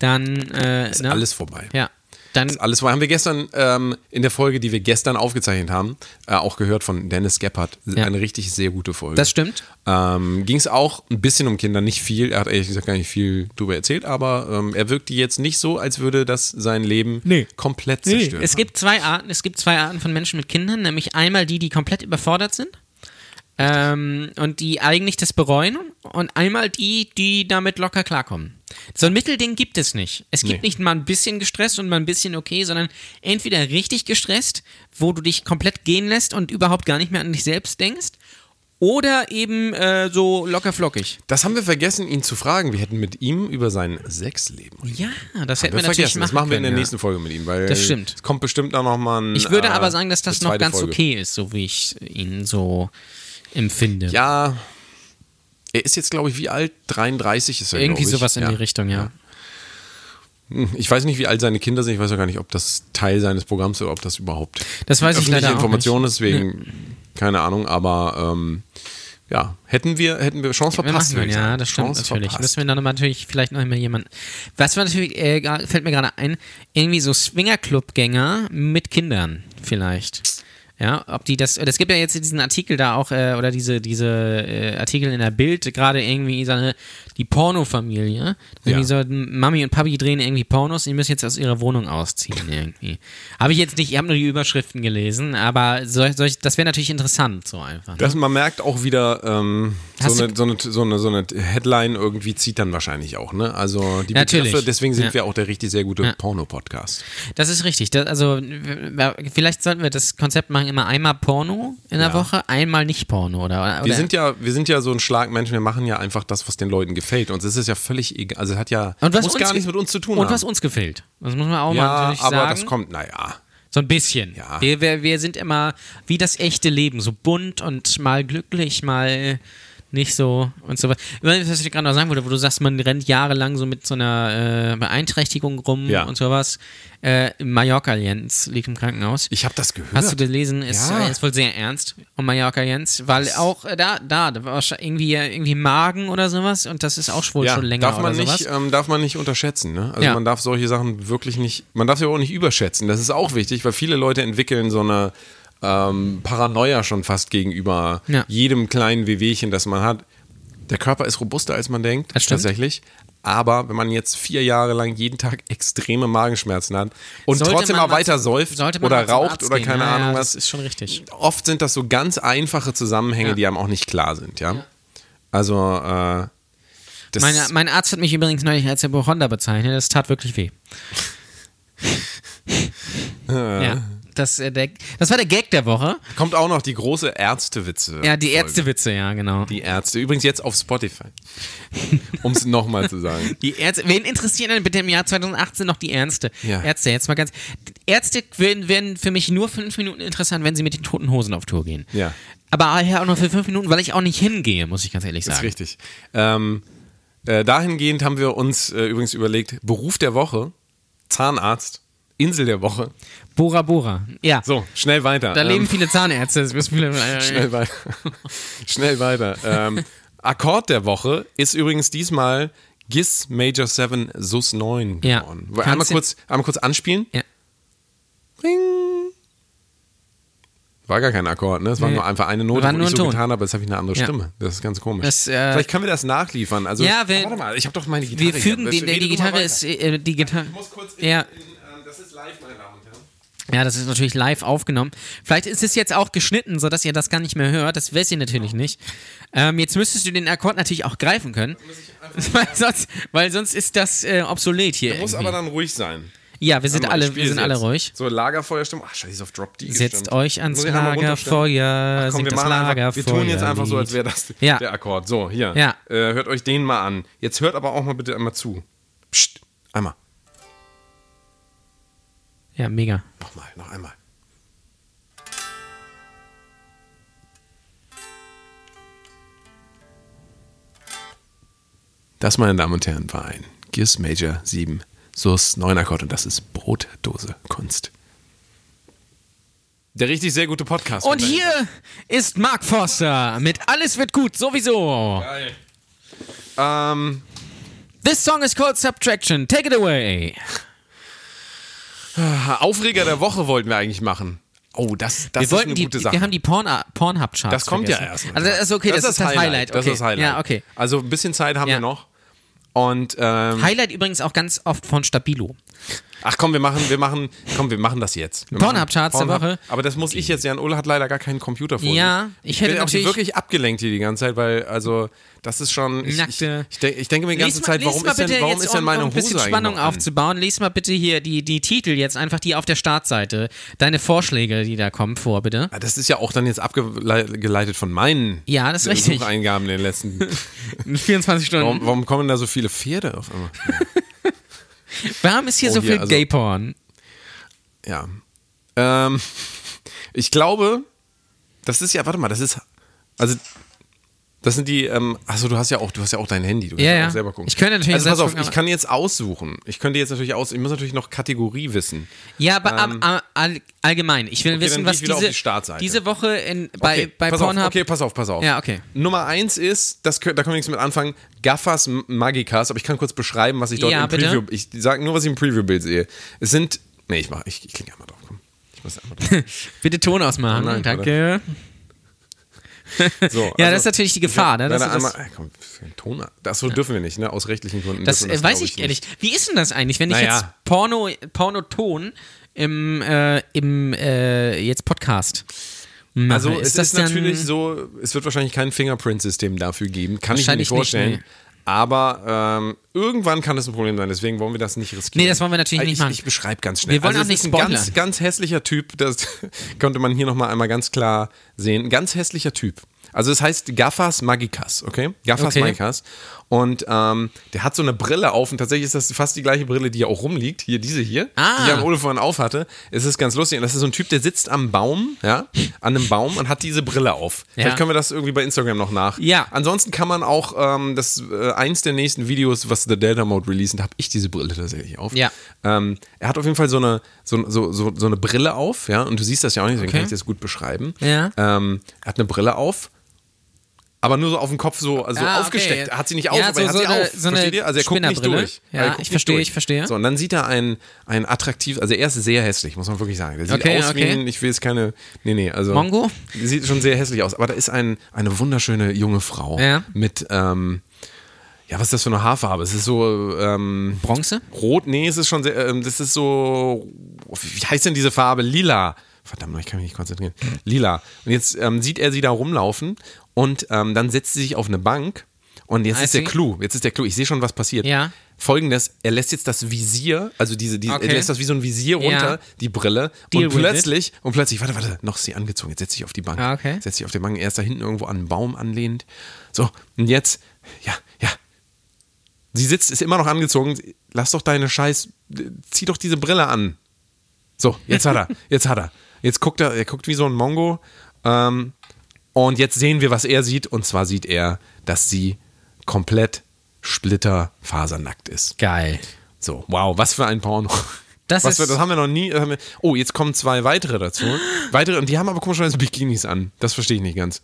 dann. Äh, Ist ne? alles vorbei. Ja. Dann. Alles war, haben wir gestern ähm, in der Folge, die wir gestern aufgezeichnet haben, äh, auch gehört von Dennis Gebhardt. Ja. Eine richtig sehr gute Folge. Das stimmt. Ähm, Ging es auch ein bisschen um Kinder, nicht viel. Er hat ehrlich gesagt gar nicht viel drüber erzählt, aber ähm, er wirkte jetzt nicht so, als würde das sein Leben Nee. komplett Nee, zerstören. es gibt zwei Arten, es gibt zwei Arten von Menschen mit Kindern, nämlich einmal die, die komplett überfordert sind ähm, und die eigentlich das bereuen und einmal die, die damit locker klarkommen. So ein Mittelding gibt es nicht. Es gibt Nee. nicht mal ein bisschen gestresst und mal ein bisschen okay, sondern entweder richtig gestresst, wo du dich komplett gehen lässt und überhaupt gar nicht mehr an dich selbst denkst, oder eben äh, so locker flockig. Das haben wir vergessen, ihn zu fragen. Wir hätten mit ihm über sein Sexleben Ja, das hätten wir wir, natürlich vergessen. machen Das machen wir in der ja. nächsten Folge mit ihm, weil Das stimmt. es kommt bestimmt auch noch mal ein. Ich würde äh, aber sagen, dass das noch ganz Folge. okay ist, so wie ich ihn so empfinde. Ja, Er ist jetzt, glaube ich, wie alt? 33 ist er, Irgendwie sowas in ja. die Richtung, ja. Ich weiß nicht, wie alt seine Kinder sind. Ich weiß ja gar nicht, ob das Teil seines Programms ist oder ob das überhaupt Das weiß ich leider auch Information nicht. ist, deswegen keine Ahnung. Aber ähm, ja, hätten wir, hätten wir Chance verpasst. machen wir, ich ja, das stimmt Chance natürlich. verpasst. Müssen wir dann natürlich vielleicht noch mal jemanden. Was war natürlich, äh, fällt mir gerade ein, irgendwie so Swingerclub-Gänger mit Kindern vielleicht. Ja, ob die das, es gibt ja jetzt diesen Artikel da auch, äh, oder diese, diese äh, Artikel in der Bild, gerade irgendwie so eine, die Pornofamilie. Irgendwie so, Mami und Papi drehen irgendwie Pornos, die müssen jetzt aus ihrer Wohnung ausziehen irgendwie. Habe ich jetzt nicht, ich habe nur die Überschriften gelesen, aber solch, solch, das wäre natürlich interessant, so einfach. ne? Das, man merkt auch wieder, ähm, so, eine, so, eine, so, eine, so eine Headline irgendwie zieht dann wahrscheinlich auch, ne? Also die Natürlich. Begriffe, deswegen sind Ja. wir auch der richtig sehr gute Ja. Porno-Podcast. Das ist richtig. Das, also, vielleicht sollten wir das Konzept machen, immer einmal Porno in der Ja. Woche, einmal nicht Porno. Oder, oder Wir sind ja, wir sind ja so ein Schlagmensch, wir machen ja einfach das, was den Leuten gefällt. Uns ist es ja völlig egal. Also es hat ja und was muss uns, gar nichts mit uns zu tun Und haben. was uns gefällt. Das muss man auch mal ja, natürlich aber sagen. das kommt, naja. So ein bisschen. Ja. Wir, wir, wir sind immer wie das echte Leben, so bunt und mal glücklich, mal nicht so und so was. Was ich gerade noch sagen wollte, wo du sagst, man rennt jahrelang so mit so einer äh, Beeinträchtigung rum Ja. und sowas. Äh, Mallorca Jens liegt im Krankenhaus. Ich habe das gehört. Hast du gelesen? Ist, Ja. äh, ist wohl sehr ernst um Mallorca Jens, weil auch äh, da, da, da war irgendwie, äh, irgendwie Magen oder sowas und das ist auch wohl ja, schon länger darf man oder nicht, sowas. ähm, darf man nicht unterschätzen. Ne? Also Ja. man darf solche Sachen wirklich nicht, man darf sie auch nicht überschätzen. Das ist auch wichtig, weil viele Leute entwickeln so eine ähm, Paranoia schon fast gegenüber Ja. jedem kleinen Wehwehchen, das man hat. Der Körper ist robuster, als man denkt, Das tatsächlich. Aber wenn man jetzt vier Jahre lang jeden Tag extreme Magenschmerzen hat und Sollte trotzdem mal weiter säuft oder raucht oder keine Ja, Ahnung ja, was, ist schon richtig. oft sind das so ganz einfache Zusammenhänge, Ja. die einem auch nicht klar sind, ja. Also, äh, das Meine, mein Arzt hat mich übrigens neulich als Hypochonder bezeichnet. Das tat wirklich weh. *laughs* ja, das, äh, der, das war der Gag der Woche. kommt auch noch die große Ärztewitze. Ja, die. Ärztewitze, ja, genau. Die Ärzte. Übrigens jetzt auf Spotify. *laughs* um es nochmal zu sagen. Die Ärzte, wen interessieren denn bitte im Jahr 2018 noch die Ärzte? Ja. Ärzte, jetzt mal ganz. Ärzte werden, werden für mich nur fünf Minuten interessant, wenn sie mit den toten Hosen auf Tour gehen. Ja. Aber auch nur für fünf Minuten, weil ich auch nicht hingehe, muss ich ganz ehrlich Das ist sagen. richtig. Ähm, äh, dahingehend haben wir uns äh, übrigens überlegt, Beruf der Woche, Zahnarzt, Insel der Woche. Bora Bora. Ja. So, schnell weiter. Da Ähm, leben viele Zahnärzte. *laughs* Schnell weiter. *laughs* Schnell weiter. Ähm, Akkord der Woche ist übrigens diesmal GIS Major 7 SUS 9 Ja. geworden. Kannst Einmal kurz, einmal kurz anspielen. Ja. Ring. War gar kein Akkord, ne? Es war Nee. nur einfach eine Note, War nur ich so Ton. getan habe, jetzt habe ich eine andere Ja. Stimme. Das ist ganz komisch. Das, äh, Vielleicht können wir das nachliefern. Also, Ja, wir- Ah, warte mal, ich habe doch meine Gitarre. Wir fügen hier. die, Rede die Gitarre ist äh, die Gitarre. Ich muss kurz in, Ja. in, das ist live, meine Damen und Herren. Ja, das ist natürlich live aufgenommen. Vielleicht ist es jetzt auch geschnitten, sodass ihr das gar nicht mehr hört. Das wisst ihr natürlich nicht. Ähm, jetzt müsstest du den Akkord natürlich auch greifen können. *laughs* Weil sonst, weil sonst ist das äh, obsolet hier. Muss aber dann ruhig sein. ja, wir sind alle, wir sind alle ruhig. So, Lagerfeuerstimmung. Ach, scheiße, ist auf Drop D Setzt gestimmt. euch ans? Lagerfeuer, Ach, komm, wir, das machen einfach, Lagerfeuer. wir tun jetzt einfach so, als wäre das *laughs* Ja. der Akkord. So, hier. Ja. Äh, hört euch den mal an. Jetzt hört aber auch mal bitte einmal zu. Psst, einmal. Ja, mega. Nochmal, noch einmal. Das, meine Damen und Herren, war ein Gears Major 7 Sus 9 Akkord und das ist Brotdose Kunst. Der richtig sehr gute Podcast. Und hier ist Mark Forster mit Alles wird gut, sowieso. Geil. Ähm, This song is called Subtraction. Take it away. *laughs* Aufreger der Woche wollten wir eigentlich machen. Oh, das, das ist eine die, gute Sache. wir haben die Porn, Pornhub-Charts das kommt vergessen. ja erst. Also, das ist okay, das, ist das Highlight. Okay. Das ist das Highlight. Ja, okay. Also ein bisschen Zeit haben Ja. wir noch. Und ähm, Highlight übrigens auch ganz oft von Stabilo. Ach komm, wir machen, wir machen, komm, wir machen das jetzt. Wir Pornhub machen Charts der. Woche. Aber das muss ich jetzt. Jan Ulle hat leider gar keinen Computer vor Ja, sich. ich hätte bin auch wirklich abgelenkt hier die ganze Zeit, weil also das ist schon. Ich, Nackte- Ich, ich, denk, ich denke mir die ganze Lies Zeit, warum ist denn, warum ist denn um- meine um Hose ein bisschen eigentlich Spannung aufzubauen, lies mal bitte hier die, die Titel jetzt einfach die auf der Startseite. Deine Vorschläge, die da kommen, vor, bitte. Ja, Das ist ja auch dann jetzt abgeleitet von meinen Ja, das ist richtig. Sucheingaben in den letzten. *laughs* 24 Stunden. warum, warum kommen da so viele Pferde auf einmal? *laughs* Warum ist hier Oh, so hier, viel also- Gay-Porn? Ja. Ähm, *laughs* ich glaube, das ist ja, warte mal, das ist, also Das sind die, ähm, achso, du hast ja auch, du hast ja auch dein Handy, du kannst Ja, ja, selber gucken. Ich könnte natürlich also pass auf, gucken, ich kann jetzt aussuchen. Ich könnte jetzt natürlich aus, ich muss natürlich noch Kategorie wissen. Ja, aber am- all, allgemein. Ich will Ähm, Okay, wissen, was diese, die diese Woche in, bei, okay, bei pass Pornhub. auf, okay, pass auf, pass auf. Ja, okay. Nummer eins ist, das, da können wir nichts mit anfangen, Gaffas M- Magicas, aber ich kann kurz beschreiben, was ich dort Ja, im bitte. Preview, ich sage nur, was ich im Preview-Bild sehe. Es sind, nee, ich mach, ich, ich klicke einmal drauf, komm. Ich muss einmal drauf. *laughs* Bitte Ton ausmachen. Oh nein, Danke. *laughs* So, Ja, das also, ist natürlich die Gefahr, ne? Dass das, einmal, äh, komm, Ton, das so dürfen wir nicht, ne, aus rechtlichen Gründen. das, wir äh, weiß glaub ich ehrlich. Wie ist denn das eigentlich, wenn ich Naja. jetzt Porno, Pornoton im, äh, im äh, jetzt Podcast mache? Also ist es das ist natürlich so, es wird wahrscheinlich kein Fingerprint-System dafür geben, kann ich mir nicht nicht, vorstellen. nee. Aber ähm, irgendwann kann das ein Problem sein, deswegen wollen wir das nicht riskieren. Nee, das wollen wir natürlich ich, nicht machen. Ich beschreibe ganz schnell. Wir wollen also auch nicht ist ein ganz, spoilern. ganz hässlicher Typ, das *laughs* konnte man hier nochmal einmal ganz klar sehen. Ein ganz hässlicher Typ. Also es heißt Gaffas Magicas, okay? Gaffas Okay. Magicas. Und ähm, der hat so eine Brille auf und tatsächlich ist das fast die gleiche Brille, die ja auch rumliegt. Hier, diese hier, Ah. die Jan Ole vorhin auf hatte. Es ist ganz lustig. Und das ist so ein Typ, der sitzt am Baum, ja, an einem Baum und hat diese Brille auf. Ja. Vielleicht können wir das irgendwie bei Instagram noch nach. Ja. Ansonsten kann man auch ähm, das äh, eins der nächsten Videos, was der Delta Mode releasen, da habe ich diese Brille tatsächlich auf. Ja. Ähm, er hat auf jeden Fall so eine, so, so, so, so eine Brille auf, ja, und du siehst das ja auch nicht, deswegen Okay. kann ich das gut beschreiben. Ja. Ähm, er hat eine Brille auf. Aber nur so auf dem Kopf so also Ah, okay. aufgesteckt. Er hat sie nicht auf, Ja, aber so- er hat so sie eine- auf. so Versteht ihr? Also er guckt nicht durch. Ja, ich verstehe, ich verstehe. So, und dann sieht er ein, ein attraktiv, also er ist sehr hässlich, muss man wirklich sagen. Der sieht Okay, aus wie okay. ein, ich will jetzt keine, nee, nee, also. Mongo? Sieht schon sehr hässlich aus, aber da ist ein, eine wunderschöne junge Frau Ja. mit, ähm, ja, was ist das für eine Haarfarbe? Es ist so, ähm, Bronze? rot, nee, es ist schon sehr, ähm, das ist so, wie heißt denn diese Farbe? Lila. Verdammt, ich kann mich nicht konzentrieren. Lila. Und jetzt ähm, sieht er sie da rumlaufen und ähm, dann setzt sie sich auf eine Bank und jetzt I ist der see. Clou, jetzt ist der Clou, ich sehe schon, was passiert. Ja. Folgendes, er lässt jetzt das Visier, also diese, diese Okay. er lässt das wie so ein Visier runter, Ja. die Brille Deal und plötzlich, und plötzlich, warte, warte, noch ist sie angezogen, jetzt setzt sich auf die Bank. Ah, okay. Setzt sich auf die Bank, er ist da hinten irgendwo an einen Baum anlehnt. So, und jetzt, ja, ja, Sie sitzt, ist immer noch angezogen. Lass doch deine Scheiß. Zieh doch diese Brille an. So, jetzt hat er. *laughs* Jetzt hat er. Jetzt guckt er, er guckt wie so ein Mongo. Ähm, und jetzt sehen wir, was er sieht. Und zwar sieht er, dass sie komplett splitterfasernackt ist. Geil. So, wow, was für ein Porno. Das was ist- für, das haben wir noch nie. wir, oh, jetzt kommen zwei weitere dazu. Weitere, und die haben aber komischerweise Bikinis an. Das verstehe ich nicht ganz.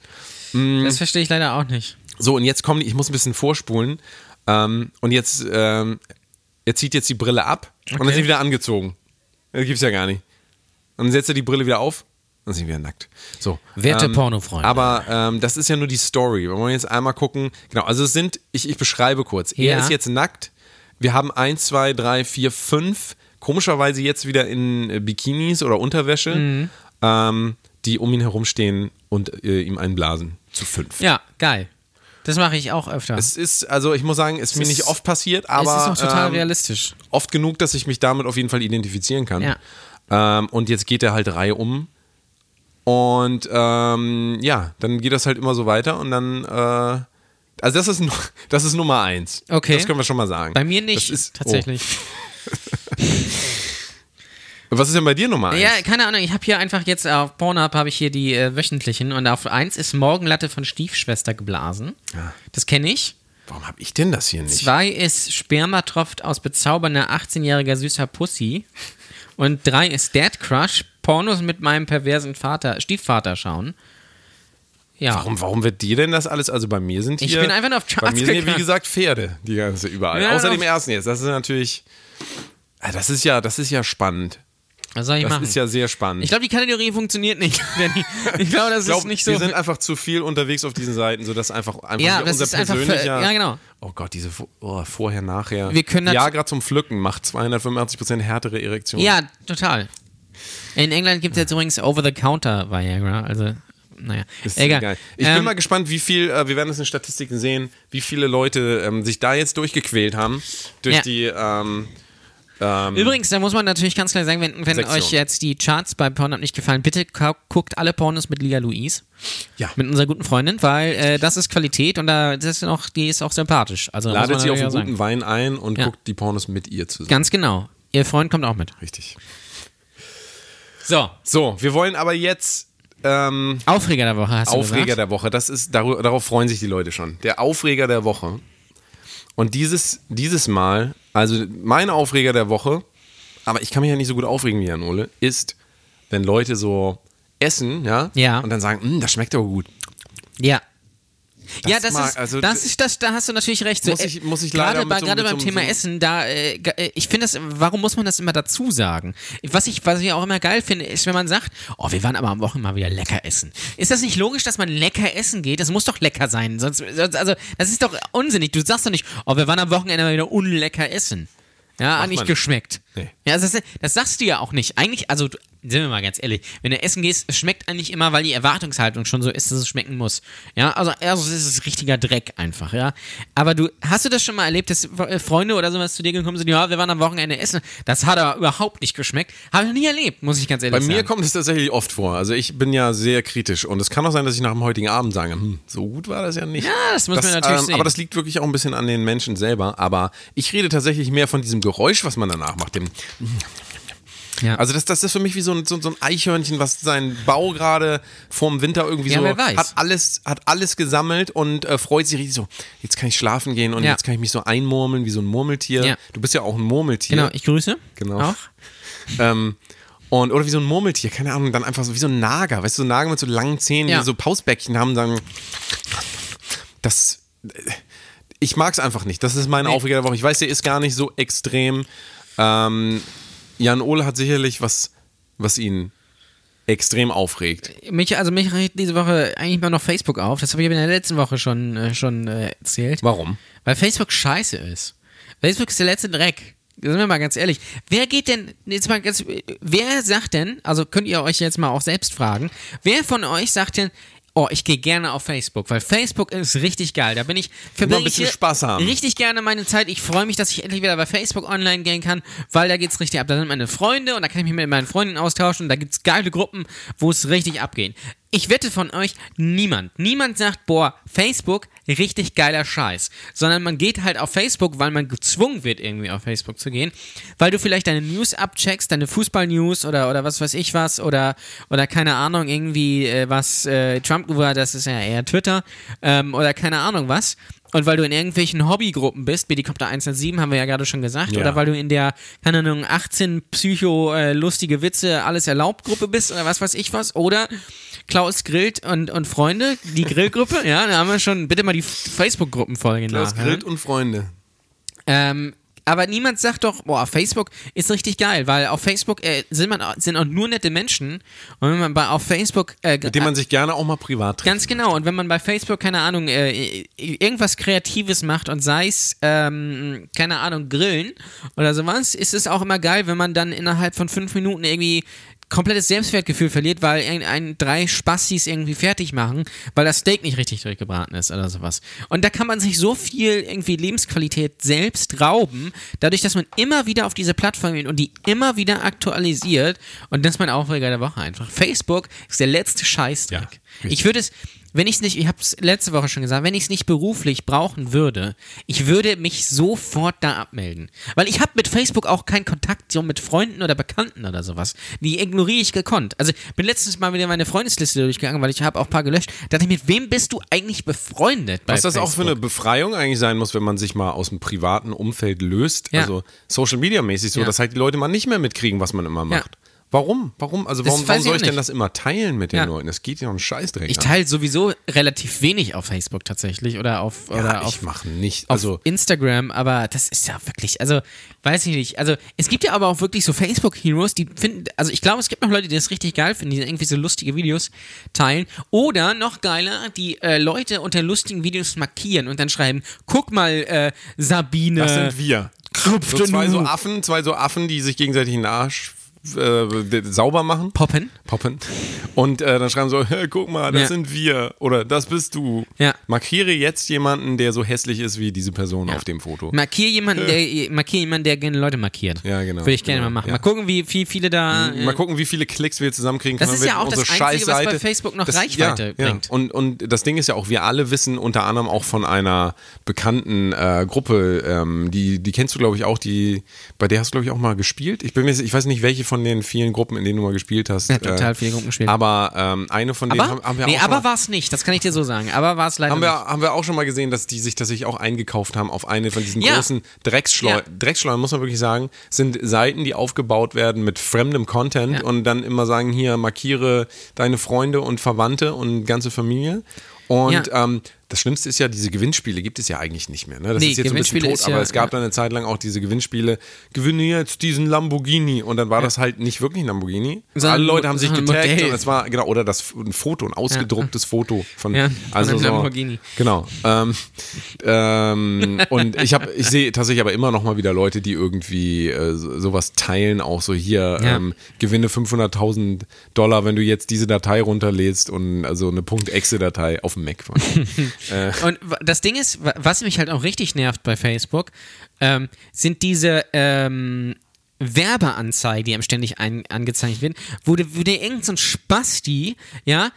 Das verstehe ich leider auch nicht. So, und jetzt kommen die, ich muss ein bisschen vorspulen. Ähm, und jetzt, ähm, er zieht jetzt die Brille ab und dann Okay. ist sie wieder angezogen. Das gibt's ja gar nicht. Und dann setzt er die Brille wieder auf und sind wieder nackt. So. Werte ähm, Pornofreunde. Aber ähm, das ist ja nur die Story. Wir wollen jetzt einmal gucken. Genau, also es sind, ich, ich beschreibe kurz. Er Ja. ist jetzt nackt. Wir haben eins, zwei, drei, vier, fünf, komischerweise jetzt wieder in äh, Bikinis oder Unterwäsche, Mhm. ähm, die um ihn herumstehen und äh, ihm einblasen. Zu fünf. Ja, geil. Das mache ich auch öfter. Es ist, also ich muss sagen, es ist mir ist- nicht oft passiert, aber es ist auch total ähm, realistisch. oft genug, dass ich mich damit auf jeden Fall identifizieren kann. Ja. Ähm, und jetzt geht er halt Reihe um. Und ähm, ja, dann geht das halt immer so weiter und dann, äh, also das ist, *laughs* das ist Nummer eins. Okay. Das können wir schon mal sagen. Bei mir nicht, ist, tatsächlich. Oh. *laughs* Was ist denn bei dir Nummer eins? Ja, keine Ahnung. Ich habe hier einfach jetzt auf Pornhub habe ich hier die äh, wöchentlichen und auf eins ist Morgenlatte von Stiefschwester geblasen. Ja. Das kenne ich. Warum habe ich denn das hier nicht? Zwei ist Sperma tropft aus bezaubernder 18-jähriger süßer Pussy. Und drei ist Dad Crush, Pornos mit meinem perversen Vater, Stiefvater schauen. Ja. Warum, warum wird dir denn das alles? Also bei mir sind hier. Ich bin einfach nur auf Bei Charts mir sind hier, wie gesagt, Pferde, die ganze überall. Ja, Außer auf- dem ersten jetzt. Das ist natürlich. Ah, Das ist ja, das ist ja spannend. Was soll ich Das machen? ist ja sehr spannend. ich glaube, die Kategorie funktioniert nicht. *laughs* Ich glaube, das Ich glaub, ist nicht so. Wir sind einfach zu viel unterwegs auf diesen Seiten, sodass einfach, einfach Ja, das unser ist einfach für- persönlicher. ja, genau. Oh Gott, diese oh, vorher, nachher. Wir können Viagra zum Pflücken macht 285% härtere Erektion. ja, total. In England gibt es jetzt übrigens Over-the-Counter Viagra. Also, naja. Ist Egal. geil. Ich Ähm, bin mal gespannt, wie viel, äh, wir werden es in Statistiken sehen, wie viele Leute ähm, sich da jetzt durchgequält haben durch Ja. die. Ähm, Übrigens, da muss man natürlich ganz klar sagen, wenn, wenn euch jetzt die Charts bei Pornhub nicht gefallen, bitte gu- guckt alle Pornos mit Liga Louise. Ja. Mit unserer guten Freundin, weil äh, das ist Qualität und da, das ist noch, die ist auch sympathisch. Also, ladet sie auf einen guten. Wein ein und Ja. guckt die Pornos mit ihr zusammen. Ganz genau. Ihr Freund kommt auch mit. Richtig. So. So, wir wollen aber jetzt ähm, Aufreger der Woche hast du Aufreger gesagt. der Woche. Das ist, darüber, darauf freuen sich die Leute schon. Der Aufreger der Woche. Und dieses, dieses Mal, also mein Aufreger der Woche, aber ich kann mich ja nicht so gut aufregen wie Jan Ole, ist, wenn Leute so essen, ja, Ja. und dann sagen, "Mm, das schmeckt aber gut. Ja. Ja, das mag- ist, also das ist das, da hast du natürlich recht. So, Muss äh, ich- muss ich gerade bei, so- gerade beim so- Thema Essen, da, äh, ich finde das, warum muss man das immer dazu sagen? Was ich, was ich auch immer geil finde, ist, wenn man sagt, oh, wir waren aber am Wochenende mal wieder lecker essen. Ist das nicht logisch, dass man lecker essen geht? Das muss doch lecker sein. Sonst, sonst also, das ist doch unsinnig. Du sagst doch nicht, oh, wir waren am Wochenende mal wieder unlecker essen. Ja, hat nicht geschmeckt. Nee. Ja, das, das sagst du ja auch nicht. Eigentlich, also sind wir mal ganz ehrlich, wenn du essen gehst, es schmeckt eigentlich immer, weil die Erwartungshaltung schon so ist, dass es schmecken muss. Ja, also, also es ist richtiger Dreck einfach, ja. Aber du, hast du das schon mal erlebt, dass äh, Freunde oder sowas zu dir gekommen sind, ja, wir waren am Wochenende essen, das hat aber überhaupt nicht geschmeckt. Habe ich noch nie erlebt, muss ich ganz ehrlich Bei sagen. mir kommt es tatsächlich oft vor. Also ich bin ja sehr kritisch und es kann auch sein, dass ich nach dem heutigen Abend sage, hm, so gut war das ja nicht. Ja, das muss man natürlich sehen. Aber das liegt wirklich auch ein bisschen an den Menschen selber. Aber ich rede tatsächlich mehr von diesem Geräusch, was man danach macht. Dem Ja. also das, das ist für mich wie so ein, so, so ein Eichhörnchen, was seinen Bau gerade vorm Winter irgendwie Ja, so hat alles hat alles gesammelt und äh, freut sich richtig so. Jetzt kann ich schlafen gehen und Ja. jetzt kann ich mich so einmurmeln wie so ein Murmeltier. Ja. Du bist ja auch ein Murmeltier. Genau, ich grüße. Genau. Auch. *laughs* Ähm, und, oder wie so ein Murmeltier, keine Ahnung, dann einfach so wie so ein Nager, weißt du, so ein Nager mit so langen Zähnen, Ja. die so Pausbäckchen haben, dann. Das. Ich mag es einfach nicht. Das ist mein Nee. Aufreger der Woche. Ich weiß, der ist gar nicht so extrem. Ähm, Jan Ole hat sicherlich was, was ihn extrem aufregt. Mich, also mich regt diese Woche eigentlich mal noch Facebook auf. Das habe ich in der letzten Woche schon, äh, schon äh, erzählt. Warum? Weil Facebook scheiße ist. Facebook ist der letzte Dreck. Sind wir mal ganz ehrlich. Wer geht denn, jetzt mal ganz, wer sagt denn, also könnt ihr euch jetzt mal auch selbst fragen, wer von euch sagt denn, oh, ich gehe gerne auf Facebook, weil Facebook ist richtig geil. Da bin ich, verbringe ein bisschen ich Spaß haben. richtig gerne meine Zeit. Ich freue mich, dass ich endlich wieder bei Facebook online gehen kann, weil da geht's richtig ab. Da sind meine Freunde und da kann ich mich mit meinen Freunden austauschen und da gibt's geile Gruppen, wo es richtig abgeht. Ich wette von euch, niemand, niemand sagt, boah, Facebook, richtig geiler Scheiß. Sondern man geht halt auf Facebook, weil man gezwungen wird, irgendwie auf Facebook zu gehen, weil du vielleicht deine News abcheckst, deine Fußball-News oder, oder was weiß ich was oder, oder keine Ahnung, irgendwie äh, was äh, Trump war, das ist ja eher Twitter ähm, oder keine Ahnung was. Und weil du in irgendwelchen Hobbygruppen bist, Helikopter 107 haben wir ja gerade schon gesagt, Ja. oder weil du in der, keine Ahnung, 18 Psycho äh, lustige Witze, alles erlaubt Gruppe bist oder was weiß ich was, oder Klaus grillt und, und Freunde, die Grillgruppe, *laughs* ja, da haben wir schon, bitte mal die Facebook-Gruppenfolge Klaus nachhören. Grillt und Freunde. Ähm, aber niemand sagt doch, boah, Facebook ist richtig geil, weil auf Facebook äh, sind, man, sind auch nur nette Menschen und wenn man bei, auf Facebook äh, Mit dem man sich gerne auch mal privat trifft. Ganz genau. Und wenn man bei Facebook, keine Ahnung, äh, irgendwas Kreatives macht und sei es, ähm, keine Ahnung, Grillen oder sowas, ist es auch immer geil, wenn man dann innerhalb von fünf Minuten irgendwie komplettes Selbstwertgefühl verliert, weil irgendein drei Spastis irgendwie fertig machen, weil das Steak nicht richtig durchgebraten ist oder sowas. Und da kann man sich so viel irgendwie Lebensqualität selbst rauben, dadurch, dass man immer wieder auf diese Plattform geht und die immer wieder aktualisiert. Und das ist mein Aufreger der Woche einfach. Facebook ist der letzte Scheißdreck. Ja, ich würde es, wenn ich es nicht, ich habe es letzte Woche schon gesagt, wenn ich es nicht beruflich brauchen würde, ich würde mich sofort da abmelden. Weil ich habe mit Facebook auch keinen Kontakt so mit Freunden oder Bekannten oder sowas. Die ignoriere ich gekonnt. Also bin letztens mal wieder meine Freundesliste durchgegangen, weil ich habe auch ein paar gelöscht. Da dachte ich, mit wem bist du eigentlich befreundet? Bei Was das auch für eine Facebook? Befreiung eigentlich sein muss, wenn man sich mal aus dem privaten Umfeld löst. Ja. Also Social Media mäßig so, Ja. dass halt die Leute mal nicht mehr mitkriegen, was man immer macht. Warum? Warum? Also warum, warum soll ich denn nicht. das immer teilen mit den Ja. Leuten? Das geht ja um Scheißdreck. Ich teile sowieso relativ wenig auf Facebook tatsächlich oder auf, oder ja, auf ich mache nicht. auf Also Instagram, aber das ist ja wirklich, also weiß ich nicht. Also es gibt ja aber auch wirklich so Facebook-Heroes, die finden, also ich glaube, es gibt noch Leute, die das richtig geil finden, die irgendwie so lustige Videos teilen. Oder noch geiler, die äh, Leute unter lustigen Videos markieren und dann schreiben, guck mal, äh, Sabine. das sind wir. So zwei so. Affen, zwei so Affen, die sich gegenseitig den Arsch äh, sauber machen. Poppen. Poppen. Und äh, dann schreiben so, hey, guck mal, das Ja. sind wir. Oder das bist du. Ja. Markiere jetzt jemanden, der so hässlich ist wie diese Person auf dem Foto. Markier jemanden, der, markier jemanden, der gerne Leute markiert. Ja, genau. Würde ich gerne Genau, mal machen. ja. mal gucken, wie viel viele da. äh, Mal gucken, wie viele Klicks wir zusammenkriegen Das ist ja auch das Einzige, was bei Facebook noch Reichweite ja, bringt. Ja. Und, und das Ding ist ja auch, wir alle wissen unter anderem auch von einer bekannten äh, Gruppe, ähm, die, die kennst du, glaube ich, auch, die, bei der hast du, glaube ich, auch mal gespielt. Ich bin mir, ich weiß nicht, welche von von den vielen Gruppen, in denen du mal gespielt hast. Ja, total äh, viele Gruppen gespielt. Aber ähm, eine von denen aber? haben, haben wir nee, auch schon aber war es nicht, das kann ich dir so sagen. Aber war es leider haben wir, nicht. haben wir auch schon mal gesehen, dass die sich tatsächlich auch eingekauft haben auf eine von diesen Ja. großen Drecksschleudern. Ja. Drecksschleudern, muss man wirklich sagen, sind Seiten, die aufgebaut werden mit fremdem Content Ja. und dann immer sagen, hier markiere deine Freunde und Verwandte und ganze Familie. Und Ja. ähm, das Schlimmste ist ja, diese Gewinnspiele gibt es ja eigentlich nicht mehr. Ne? Das Nee, ist jetzt so ein bisschen tot, ja- aber es gab ja. dann eine Zeit lang auch diese Gewinnspiele, gewinne jetzt diesen Lamborghini und dann war das halt nicht wirklich ein Lamborghini. Sondern Alle Leute haben sich getaggt und es war, genau, oder das ein Foto, ein ausgedrucktes Foto von, Ja, von also einem so, Lamborghini. Genau. Ähm, ähm, und ich habe, ich sehe tatsächlich aber immer noch mal wieder Leute, die irgendwie äh, so- sowas teilen, auch so hier Ja. ähm, gewinne 500.000 Dollar, wenn du jetzt diese Datei runterlädst und also eine .exe-Datei auf dem Mac. *laughs* äh, Und das Ding ist, wa- was mich halt auch richtig nervt bei Facebook, ähm, sind diese ähm, Werbeanzeigen, die einem ständig ein, angezeigt werden, wo, wo dir irgendein so Spasti, ja,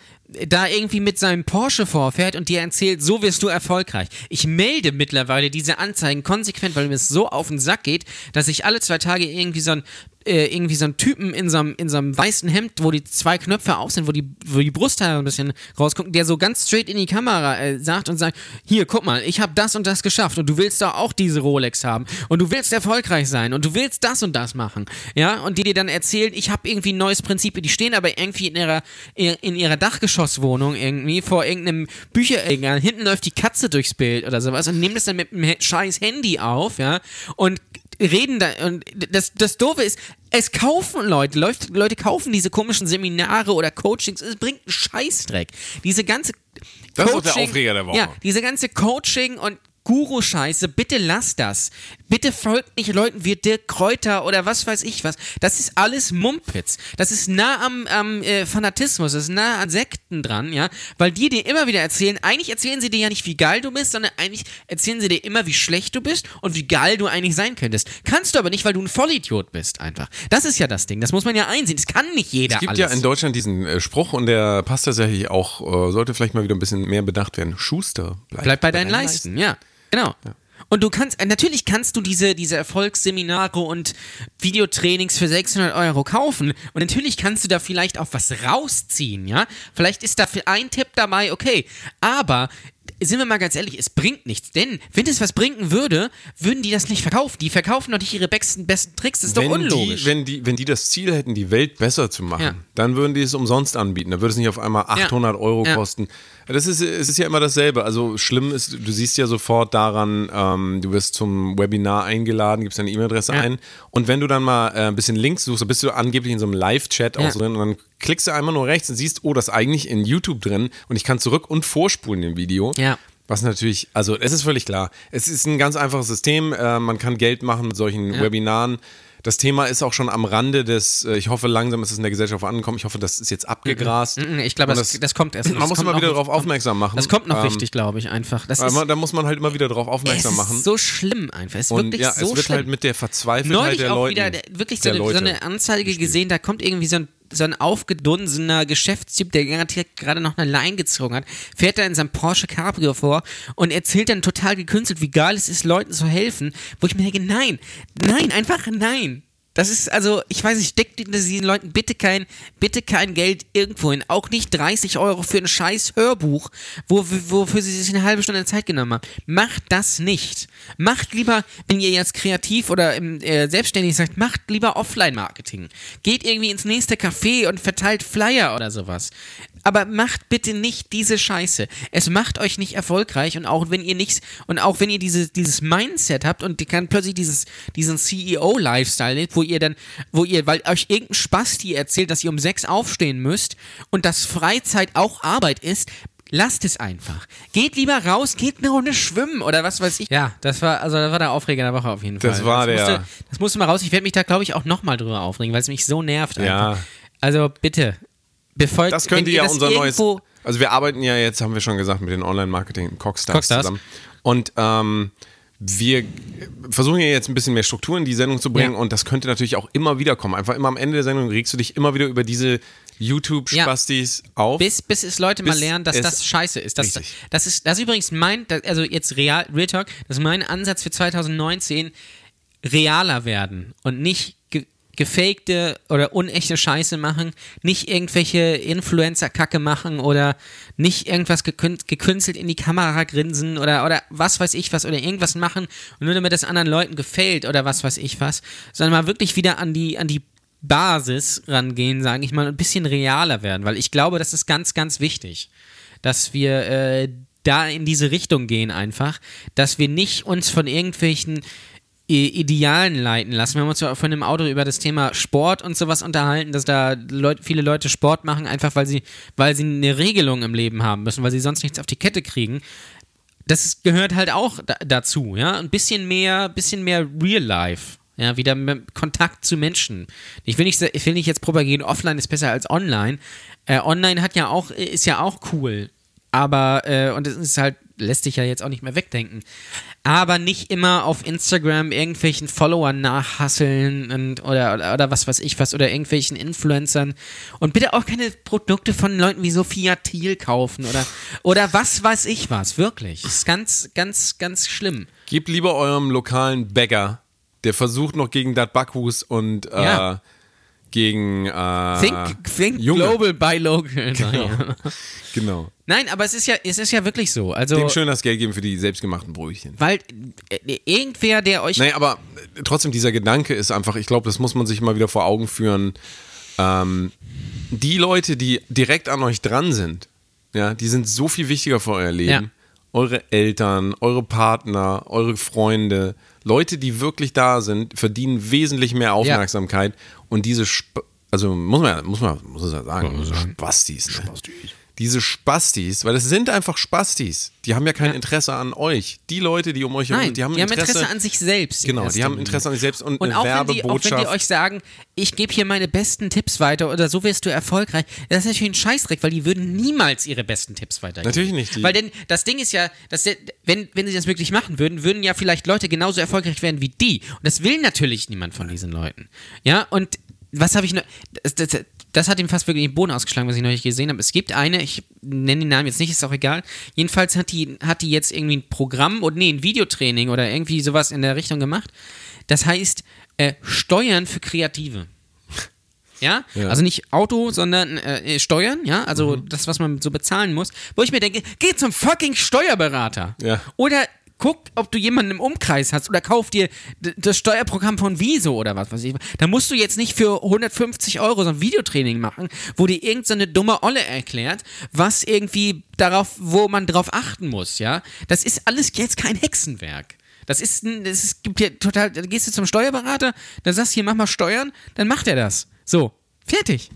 da irgendwie mit seinem Porsche vorfährt und dir erzählt, so wirst du erfolgreich. Ich melde mittlerweile diese Anzeigen konsequent, weil mir es so auf den Sack geht, dass ich alle zwei Tage irgendwie so ein äh, irgendwie so einen Typen in so einem, in so einem weißen Hemd, wo die zwei Knöpfe auf sind, wo die, wo die Brusthaare ein bisschen rausgucken, der so ganz straight in die Kamera äh, sagt und sagt, hier, guck mal, ich habe das und das geschafft und du willst doch auch diese Rolex haben und du willst erfolgreich sein und du willst das und das machen, ja, und die dir dann erzählen, ich habe irgendwie ein neues Prinzip, die stehen aber irgendwie in ihrer, in ihrer Dachgeschosswohnung irgendwie vor irgendeinem Bücherregal, hinten läuft die Katze durchs Bild oder sowas und nehmen das dann mit einem scheiß Handy auf, ja, und reden da und das, das Doofe ist, es kaufen Leute, Leute, Leute kaufen diese komischen Seminare oder Coachings, es bringt einen Scheißdreck. Diese ganze Das ist der Aufreger der Woche. Ja, diese ganze Coaching und Guru-Scheiße, bitte lasst das. Bitte folgt nicht Leuten wie Dirk Kräuter oder was weiß ich was. Das ist alles Mumpitz. Das ist nah am, am äh, Fanatismus, das ist nah an Sekten dran, ja. Weil die dir immer wieder erzählen, eigentlich erzählen sie dir ja nicht, wie geil du bist, sondern eigentlich erzählen sie dir immer, wie schlecht du bist und wie geil du eigentlich sein könntest. Kannst du aber nicht, weil du ein Vollidiot bist, einfach. Das ist ja das Ding. Das muss man ja einsehen. Das kann nicht jeder es gibt alles. ja in Deutschland diesen äh, Spruch und der passt tatsächlich auch, äh, sollte vielleicht mal wieder ein bisschen mehr bedacht werden. Schuster, bleib, Bleib bei deinen Leisten, ja. Genau. Und du kannst, äh, natürlich kannst du diese, diese Erfolgsseminare und Videotrainings für 600 Euro kaufen. Und natürlich kannst du da vielleicht auch was rausziehen, ja. Vielleicht ist da für ein Tipp dabei, okay. Aber, sind wir mal ganz ehrlich, es bringt nichts. Denn, wenn es was bringen würde, würden die das nicht verkaufen. Die verkaufen doch nicht ihre besten, besten Tricks. Das ist doch wenn unlogisch. Die, wenn, die, wenn die das Ziel hätten, die Welt besser zu machen, Ja. dann würden die es umsonst anbieten. Dann würde es nicht auf einmal 800 Euro Ja. kosten. Das ist, es ist ja immer dasselbe. Also schlimm ist, du siehst ja sofort daran, ähm, du wirst zum Webinar eingeladen, gibst deine E-Mail-Adresse Ja. ein und wenn du dann mal äh, ein bisschen Links suchst, dann bist du angeblich in so einem Live-Chat auch Ja. drin und dann klickst du einmal nur rechts und siehst, oh, das ist eigentlich in YouTube drin und ich kann zurück und vorspulen im Video. Ja. Was natürlich, also es ist völlig klar. Es ist ein ganz einfaches System. Äh, man kann Geld machen mit solchen Webinaren. Das Thema ist auch schon am Rande des, äh, ich hoffe langsam ist es in der Gesellschaft angekommen. Ich hoffe, das ist jetzt abgegrast. Mhm, Ich glaube, das, das kommt erst *clears throat* noch. Man muss immer wieder darauf aufmerksam machen. Das kommt noch Ähm, richtig, glaube ich, einfach. Das ist, man- Da muss man halt immer wieder darauf aufmerksam es machen. ist so schlimm einfach. Es ist Und wirklich ja, so es wird schlimm. halt mit der Verzweifeltheit neulich der auch Leute. wieder der, wirklich so der eine, so Leute eine Anzeige gesehen, da kommt irgendwie so ein, so ein aufgedunsener Geschäftstyp, der gerade noch eine Line gezogen hat, fährt da in seinem Porsche Cabrio vor und erzählt dann total gekünstelt, wie geil es ist, Leuten zu helfen, wo ich mir denke, nein, nein, einfach nein. Das ist also, ich weiß nicht, steckt diesen Leuten bitte kein, bitte kein Geld irgendwo hin. Auch nicht 30 Euro für ein scheiß Hörbuch, wo, wofür sie sich eine halbe Stunde Zeit genommen haben. Macht das nicht. Macht lieber, wenn ihr jetzt kreativ oder im, äh, selbstständig seid, macht lieber Offline-Marketing. Geht irgendwie ins nächste Café und verteilt Flyer oder sowas. Aber macht bitte nicht diese Scheiße. Es macht euch nicht erfolgreich und auch wenn ihr nichts und auch wenn ihr diese, dieses Mindset habt und ihr kann plötzlich dieses, diesen CEO-Lifestyle lebt, wo ihr dann, wo ihr, weil euch irgendein Spasti erzählt, dass ihr um sechs aufstehen müsst und dass Freizeit auch Arbeit ist, Lasst es einfach. Geht lieber raus, geht eine Runde schwimmen oder was weiß ich. Ja, das war, also das war der Aufreger der Woche auf jeden Fall. Das war der- Musste, das musste mal raus. Ich werde mich da, glaube ich, auch nochmal drüber aufregen, weil es mich so nervt. Ja. Einfach. Also bitte, befolgt Das könnte ja unser neues. Also wir arbeiten ja jetzt, haben wir schon gesagt, mit den Online-Marketing Cockstars, Cockstars. zusammen. Und ähm, wir versuchen ja jetzt ein bisschen mehr Struktur in die Sendung zu bringen Ja. und das könnte natürlich auch immer wieder kommen. Einfach immer am Ende der Sendung regst du dich immer wieder über diese YouTube-Spastis auf. Bis, bis es Leute mal Bis lernen, dass das scheiße ist. Das, das ist. das ist übrigens mein, also jetzt real, Real Talk, das ist mein Ansatz für 2019, realer werden und nicht gefakte oder unechte Scheiße machen, nicht irgendwelche Influencer-Kacke machen oder nicht irgendwas gekün- gekünstelt in die Kamera grinsen oder, oder was weiß ich was oder irgendwas machen und nur damit das anderen Leuten gefällt oder was weiß ich was, sondern mal wirklich wieder an die, an die Basis rangehen, sage ich mal, ein bisschen realer werden, weil ich glaube, das ist ganz, ganz wichtig, dass wir äh, da in diese Richtung gehen einfach, dass wir nicht uns von irgendwelchen Idealen leiten lassen. Wir haben uns ja von dem Auto über das Thema Sport und sowas unterhalten, dass da Leut, viele Leute Sport machen, einfach weil sie, weil sie eine Regelung im Leben haben müssen, weil sie sonst nichts auf die Kette kriegen. Das gehört halt auch da, dazu, ja. Ein bisschen mehr, bisschen mehr Real Life. Ja, wieder Kontakt zu Menschen. Ich will nicht, ich will nicht jetzt propagieren, offline ist besser als online. Äh, online hat ja auch, ist ja auch cool. Aber, äh, und es ist halt, lässt sich ja jetzt auch nicht mehr wegdenken. Aber nicht immer auf Instagram irgendwelchen Followern nachhasseln und, oder, oder, oder was weiß ich was oder irgendwelchen Influencern. Und bitte auch keine Produkte von Leuten wie Sophia Thiel kaufen oder, oder was weiß ich was. Wirklich. Das ist ganz, ganz, ganz schlimm. Gebt lieber eurem lokalen Bäcker, der versucht noch gegen Dat Backhus und äh, Ja. Gegen äh, Think, think Junge. global, buy local. *laughs* Genau. Nein, aber es ist ja, es ist ja wirklich so. Also, Dem schön das Geld geben für die selbstgemachten Brötchen. weil äh, irgendwer, der euch Nee, aber äh, trotzdem, dieser Gedanke ist einfach, ich glaube, das muss man sich mal wieder vor Augen führen. Ähm, die Leute, die direkt an euch dran sind, ja, die sind so viel wichtiger für euer Leben. Ja. Eure Eltern, eure Partner, eure Freunde, Leute, die wirklich da sind, verdienen wesentlich mehr Aufmerksamkeit. Und diese, Sp also muss man, ja- muss man, muss man ja sagen, Spastis. Ne? Diese Spastis, weil es sind einfach Spastis. Die haben ja kein Interesse an euch. Die Leute, die um euch herum Nein, sind, die haben, Interesse, an sich selbst. Genau, die haben. Interesse an sich selbst und, Und auch wenn, die, auch wenn Werbebotschaft. die euch sagen, ich gebe hier meine besten Tipps weiter oder so wirst du erfolgreich, das ist natürlich ein Scheißdreck, weil die würden niemals ihre besten Tipps weitergeben. Natürlich nicht, die- Weil denn das Ding ist ja, dass der, wenn, wenn sie das wirklich machen würden, würden ja vielleicht Leute genauso erfolgreich werden wie die. Und das will natürlich niemand von diesen Leuten. Ja, und was habe ich noch. Das, das, das hat ihm fast wirklich den Boden ausgeschlagen, was ich neulich gesehen habe. Es gibt eine, ich nenne den Namen jetzt nicht, ist auch egal. Jedenfalls hat die, hat die jetzt irgendwie ein Programm oder nee, ein Videotraining oder irgendwie sowas in der Richtung gemacht. Das heißt, äh, Steuern für Kreative. *laughs* Ja? Ja. Also nicht Auto, sondern äh, Steuern, ja, also Mhm. das, was man so bezahlen muss, wo ich mir denke, geh zum fucking Steuerberater. Ja. Oder guck, ob du jemanden im Umkreis hast oder kauf dir das Steuerprogramm von Wieso oder was weiß ich. Da musst du jetzt nicht für 150 Euro so ein Videotraining machen, wo dir irgendeine so dumme Olle erklärt, was irgendwie darauf, wo man drauf achten muss, ja. Das ist alles jetzt kein Hexenwerk. Das ist, das ist, gibt dir total, da gehst du zum Steuerberater, dann sagst du hier, mach mal Steuern, dann macht er das. So, fertig.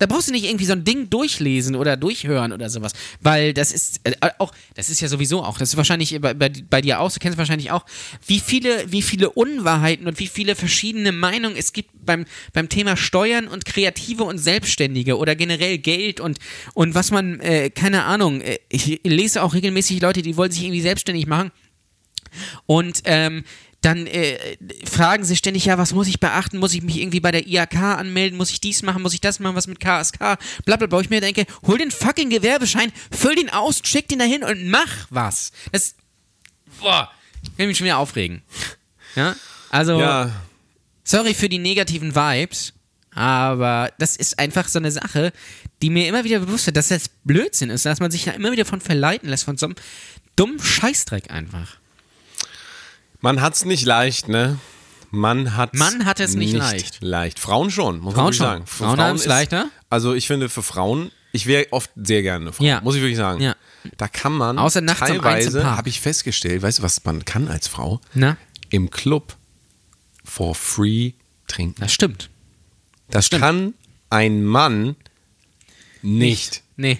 Da brauchst du nicht irgendwie so ein Ding durchlesen oder durchhören oder sowas. Weil das ist äh, auch, das ist ja sowieso auch, das ist wahrscheinlich bei, bei, bei dir auch, du kennst wahrscheinlich auch, wie viele, wie viele Unwahrheiten und wie viele verschiedene Meinungen es gibt beim, beim Thema Steuern und Kreative und Selbstständige oder generell Geld und, und was man, äh, keine Ahnung, äh, ich lese auch regelmäßig Leute, die wollen sich irgendwie selbstständig machen und ähm, dann äh, fragen sie ständig, ja, was muss ich beachten? Muss ich mich irgendwie bei der IHK anmelden? Muss ich dies machen? Muss ich das machen? Was mit KSK? Blablabla. Wo ich mir denke, hol den fucking Gewerbeschein, füll den aus, schick den dahin und mach was. Das, boah, ich kann mich schon wieder aufregen. Ja, also, ja, sorry für die negativen Vibes, aber das ist einfach so eine Sache, die mir immer wieder bewusst wird, dass das Blödsinn ist, dass man sich da immer wieder von verleiten lässt, von so einem dummen Scheißdreck einfach. Man hat's nicht leicht, ne? Man hat Man hat es nicht leicht. leicht. Frauen schon, muss Frauen man schon. sagen. Für Frauen haben's ist- leichter? Also ich finde für Frauen, ich wäre oft sehr gerne eine Frau, Ja. muss ich wirklich sagen. Ja. Da kann man Außer nachts teilweise, habe ich festgestellt, weißt du, was man kann als Frau? Na, Im Club for free trinken. das stimmt. Das stimmt. kann ein Mann nicht. Nee,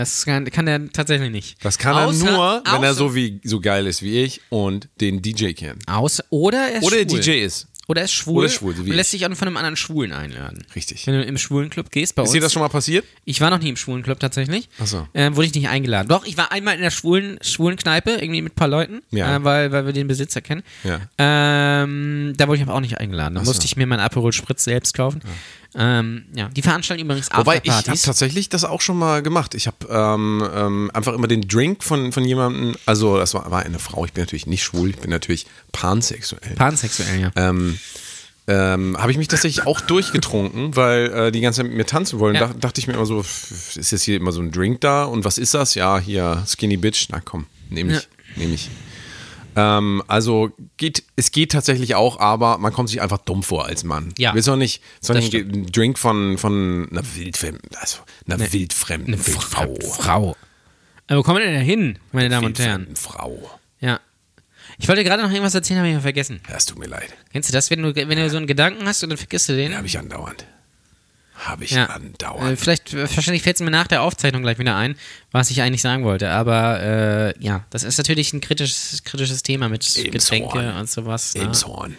das kann, kann er tatsächlich nicht. Das kann Außer- er nur, wenn er so, wie, so geil ist wie ich und den DJ kennt. Außer, oder er ist Oder schwul. DJ ist. Oder er ist schwul. Oder ist schwul, so wie und lässt ich. sich auch von einem anderen Schwulen einladen. Richtig. Wenn du im schwulen Club gehst, bei Ist uns. dir das schon mal passiert? Ich war noch nie im schwulen Club tatsächlich. Ach so. Ähm, wurde ich nicht eingeladen. Doch, ich war einmal in der schwulen, schwulen Kneipe, irgendwie mit ein paar Leuten, Ja. äh, weil, weil wir den Besitzer kennen. Ja. Ähm, da wurde ich aber auch nicht eingeladen. Da Ach so. musste ich mir meinen Aperol Spritz selbst kaufen. Ähm, ja, die veranstalten übrigens Wobei, ich habe tatsächlich das auch schon mal gemacht. Ich habe ähm, ähm, einfach immer den Drink von, von jemandem, also das war, war eine Frau, ich bin natürlich nicht schwul, ich bin natürlich pansexuell. Pansexuell, ja. ähm, ähm, habe ich mich tatsächlich auch durchgetrunken, weil äh, die ganze Zeit mit mir tanzen wollen. Ja. Da, dachte ich mir immer so, ist jetzt hier immer so ein Drink da und was ist das? Ja, hier Skinny Bitch. Na komm, nehme ich, nehme ich. Ähm, also geht, es geht tatsächlich auch, aber man kommt sich einfach dumm vor als Mann. Ja. Willst du nicht, so Das ein Drink von, von einer wildfremden, also einer wildfremden Frau. Frau. Aber wo kommen wir denn da hin, meine Damen und Herren? Frau. Ja. Ich wollte gerade noch irgendwas erzählen, habe ich mal vergessen. Ja, es tut mir leid. Kennst du das, wenn du, wenn du so einen Gedanken hast und dann vergisst du den? Den habe ich andauernd. Habe ich Ja. andauernd. Äh, vielleicht, wahrscheinlich fällt es mir nach der Aufzeichnung gleich wieder ein, was ich eigentlich sagen wollte. Aber äh, ja, das ist natürlich ein kritisches, kritisches Thema mit Getränke Elmshorn. und sowas. Ne? Elmshorn.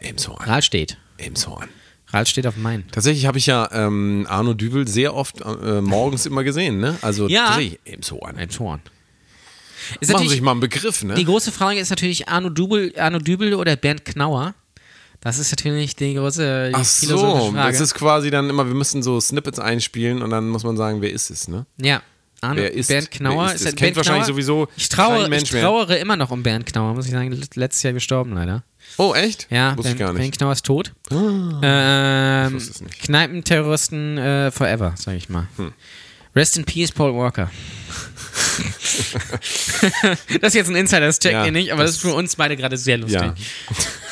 Elmshorn. Ral steht. Elmshorn. Ral steht auf Main. Tatsächlich habe ich ja ähm, Arno Dübel sehr oft äh, morgens immer gesehen, ne? Also Ja. tatsächlich Elmshorn. Elmshorn. Ist Machen sich mal einen Begriff, ne? die große Frage ist natürlich Arno Dübel, Arno Dübel oder Bernd Knauer. Das ist natürlich die große die Ach so, Frage. das ist quasi dann immer, wir müssen so Snippets einspielen und dann muss man sagen, wer ist es, ne? ja. Arno, Wer ist- Bernd Knauer wer ist das- Kennt Bernd wahrscheinlich Knauer- sowieso ich Mensch ich mehr. trauere immer noch um Bernd Knauer, muss ich sagen. Let- Letztes Jahr gestorben, leider. Oh, echt? Ja, Wusste ich Bernd, gar Bernd nicht. Knauer ist tot. ähm, wusste es nicht. Kneipenterroristen äh, forever, sag ich mal. Hm. Rest in peace, Paul Walker. *laughs* das ist jetzt ein Insider, das checkt Ja, ihr nicht, aber das, das- ist für uns beide gerade sehr lustig. Ja. *laughs*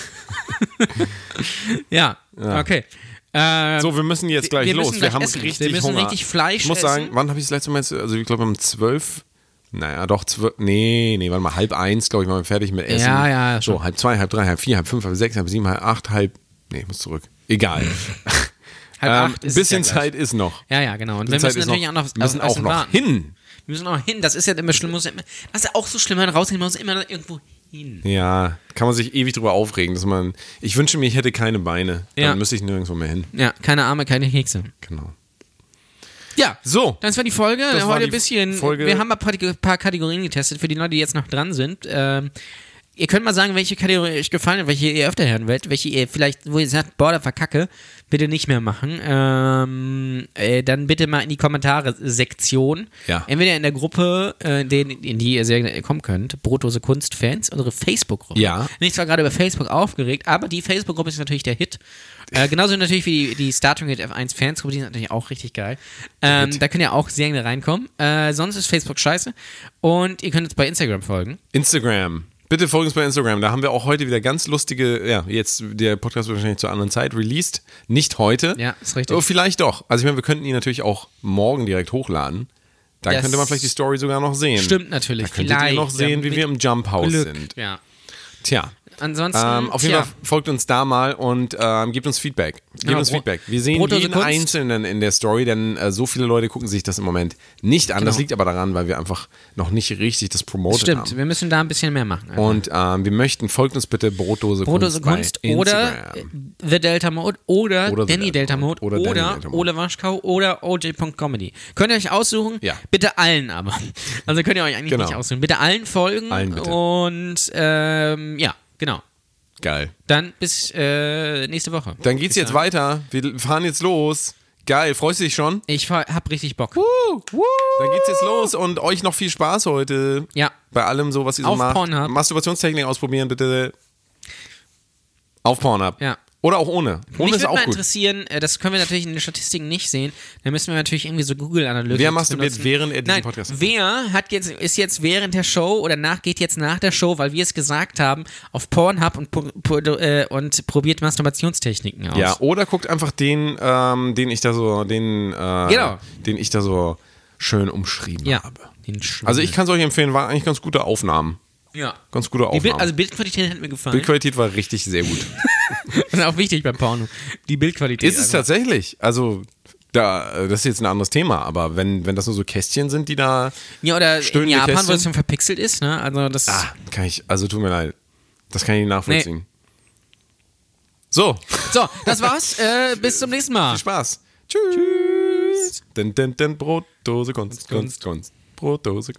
*laughs* Ja, okay. Ähm, So, wir müssen jetzt gleich wir los. müssen wir gleich haben essen. richtig Wir müssen Hunger. richtig Fleisch Ich muss sagen, essen. wann habe ich das letzte Mal, jetzt- also ich glaube um zwölf, naja, doch zwölf, nee, nee, warte mal, halb eins, glaube ich, waren wir fertig mit Essen. Ja, ja, schon. So, halb zwei, halb drei, halb vier, halb fünf, halb sechs, halb sieben, halb acht, halb, nee, ich muss zurück. Egal. *laughs* halb ähm, acht ist bisschen ja gleich. Zeit ist noch. Ja, ja, genau. Und wir müssen natürlich noch, auch noch, wir müssen auch noch warten. hin. Wir müssen auch hin. Das ist ja immer schlimm. Muss ja immer, das ist ja auch so schlimm, wenn man rausgehen muss, immer irgendwo hin. Ja, kann man sich ewig drüber aufregen, dass man, ich wünsche mir, ich hätte keine Beine. Dann Ja. müsste ich nirgendwo mehr hin. Ja, keine Arme, keine Kekse. Genau. Ja, So. das war die Folge. Das Heute ein bisschen. Folge- Wir haben ein paar, paar Kategorien getestet für die Leute, die jetzt noch dran sind. Ähm, ihr könnt mal sagen, welche Kategorie euch gefallen hat, welche ihr öfter hören wollt, welche ihr vielleicht, wo ihr sagt, boah, da verkacke, bitte nicht mehr machen. Ähm, äh, dann bitte mal in die Kommentare-Sektion. Ja. Entweder in der Gruppe, äh, in, den, in die ihr sehr gerne kommen könnt, Brotdose Kunstfans, unsere Facebook-Gruppe. Ja. Bin ich zwar gerade über Facebook aufgeregt, aber die Facebook-Gruppe ist natürlich der Hit. Äh, genauso natürlich wie die, die Starting Gate F1 Fans-Gruppe, die ist natürlich auch richtig geil. Ähm, da könnt ihr auch sehr gerne reinkommen. Äh, sonst ist Facebook scheiße. Und ihr könnt uns bei Instagram folgen. Instagram. Bitte folgen uns bei Instagram. Da haben wir auch heute wieder ganz lustige, ja, jetzt der Podcast wird wahrscheinlich zur anderen Zeit released. Nicht heute. Ja, ist richtig. Oh, vielleicht doch. Also ich meine, wir könnten ihn natürlich auch morgen direkt hochladen. Da Das könnte man vielleicht die Story sogar noch sehen. Stimmt natürlich. Da könntet vielleicht. ihr noch sehen, wie wir im Jump House Glück. sind. Ja. Tja. Ansonsten. Ähm, auf jeden tja, Fall folgt uns da mal und ähm, gebt uns Feedback. Gebt Genau, uns Feedback. Wir sehen Brotdose jeden. Einzelnen in der Story, denn äh, so viele Leute gucken sich das im Moment nicht an. Das Genau. liegt aber daran, weil wir einfach noch nicht richtig das promotet Stimmt, haben. wir müssen da ein bisschen mehr machen. einfach. Und ähm, wir möchten, folgt uns bitte Brotdose, Brotdose Kunst, Kunst oder. The Delta Mode oder, Oder Danny Delta Mode oder, oder Delta Mode. Ole Waschkau oder OJ.comedy. Könnt ihr euch aussuchen? Ja. Bitte allen aber. Also könnt ihr euch eigentlich Genau. nicht aussuchen. Bitte allen folgen. Allen bitte. Und ähm, ja, genau. Geil. Dann bis äh, nächste Woche. Dann geht's jetzt weiter. Wir fahren jetzt los. Geil, freust du dich schon? Ich hab richtig Bock. Dann geht's jetzt los und euch noch viel Spaß heute. Ja. Bei allem so, was ihr so Auf macht. Pornhub. Masturbationstechnik ausprobieren, bitte. Auf Pornhub. Ja. Oder auch ohne. Ohne Mich ist würde auch mal gut. interessieren, äh, das können wir natürlich in den Statistiken nicht sehen. Da müssen wir natürlich irgendwie so Google-Analytics Wer masturbiert, während er diesen Nein, Podcast? Wer hat jetzt, ist jetzt während der Show oder nach, geht jetzt nach der Show, weil wir es gesagt haben, auf Pornhub und, äh, und probiert Masturbationstechniken aus. Ja, oder guckt einfach den, ähm, den ich da so, den, äh, Genau. den ich da so schön umschrieben ja. habe. Also ich kann es euch empfehlen, waren eigentlich ganz gute Aufnahmen. Ja. Ganz gute Aufnahmen. Bild, also Bildqualität hat mir gefallen. Bildqualität war richtig sehr gut. *laughs* das ist auch wichtig beim Porno. Die Bildqualität. Ist es einfach. tatsächlich. Also, da, das ist jetzt ein anderes Thema, aber wenn, wenn das nur so Kästchen sind, die da. Ja, oder in Japan, wo Kästchen? es schon verpixelt ist, ne? Also das. Ah, kann ich, also tut mir leid. Das kann ich nicht nachvollziehen. So, So, das war's. *laughs* äh, bis zum nächsten Mal. viel Spaß. Tschüss. Denn, denn, denn, Brotdose, Kunst, Kunst, Kunst. Brotdose.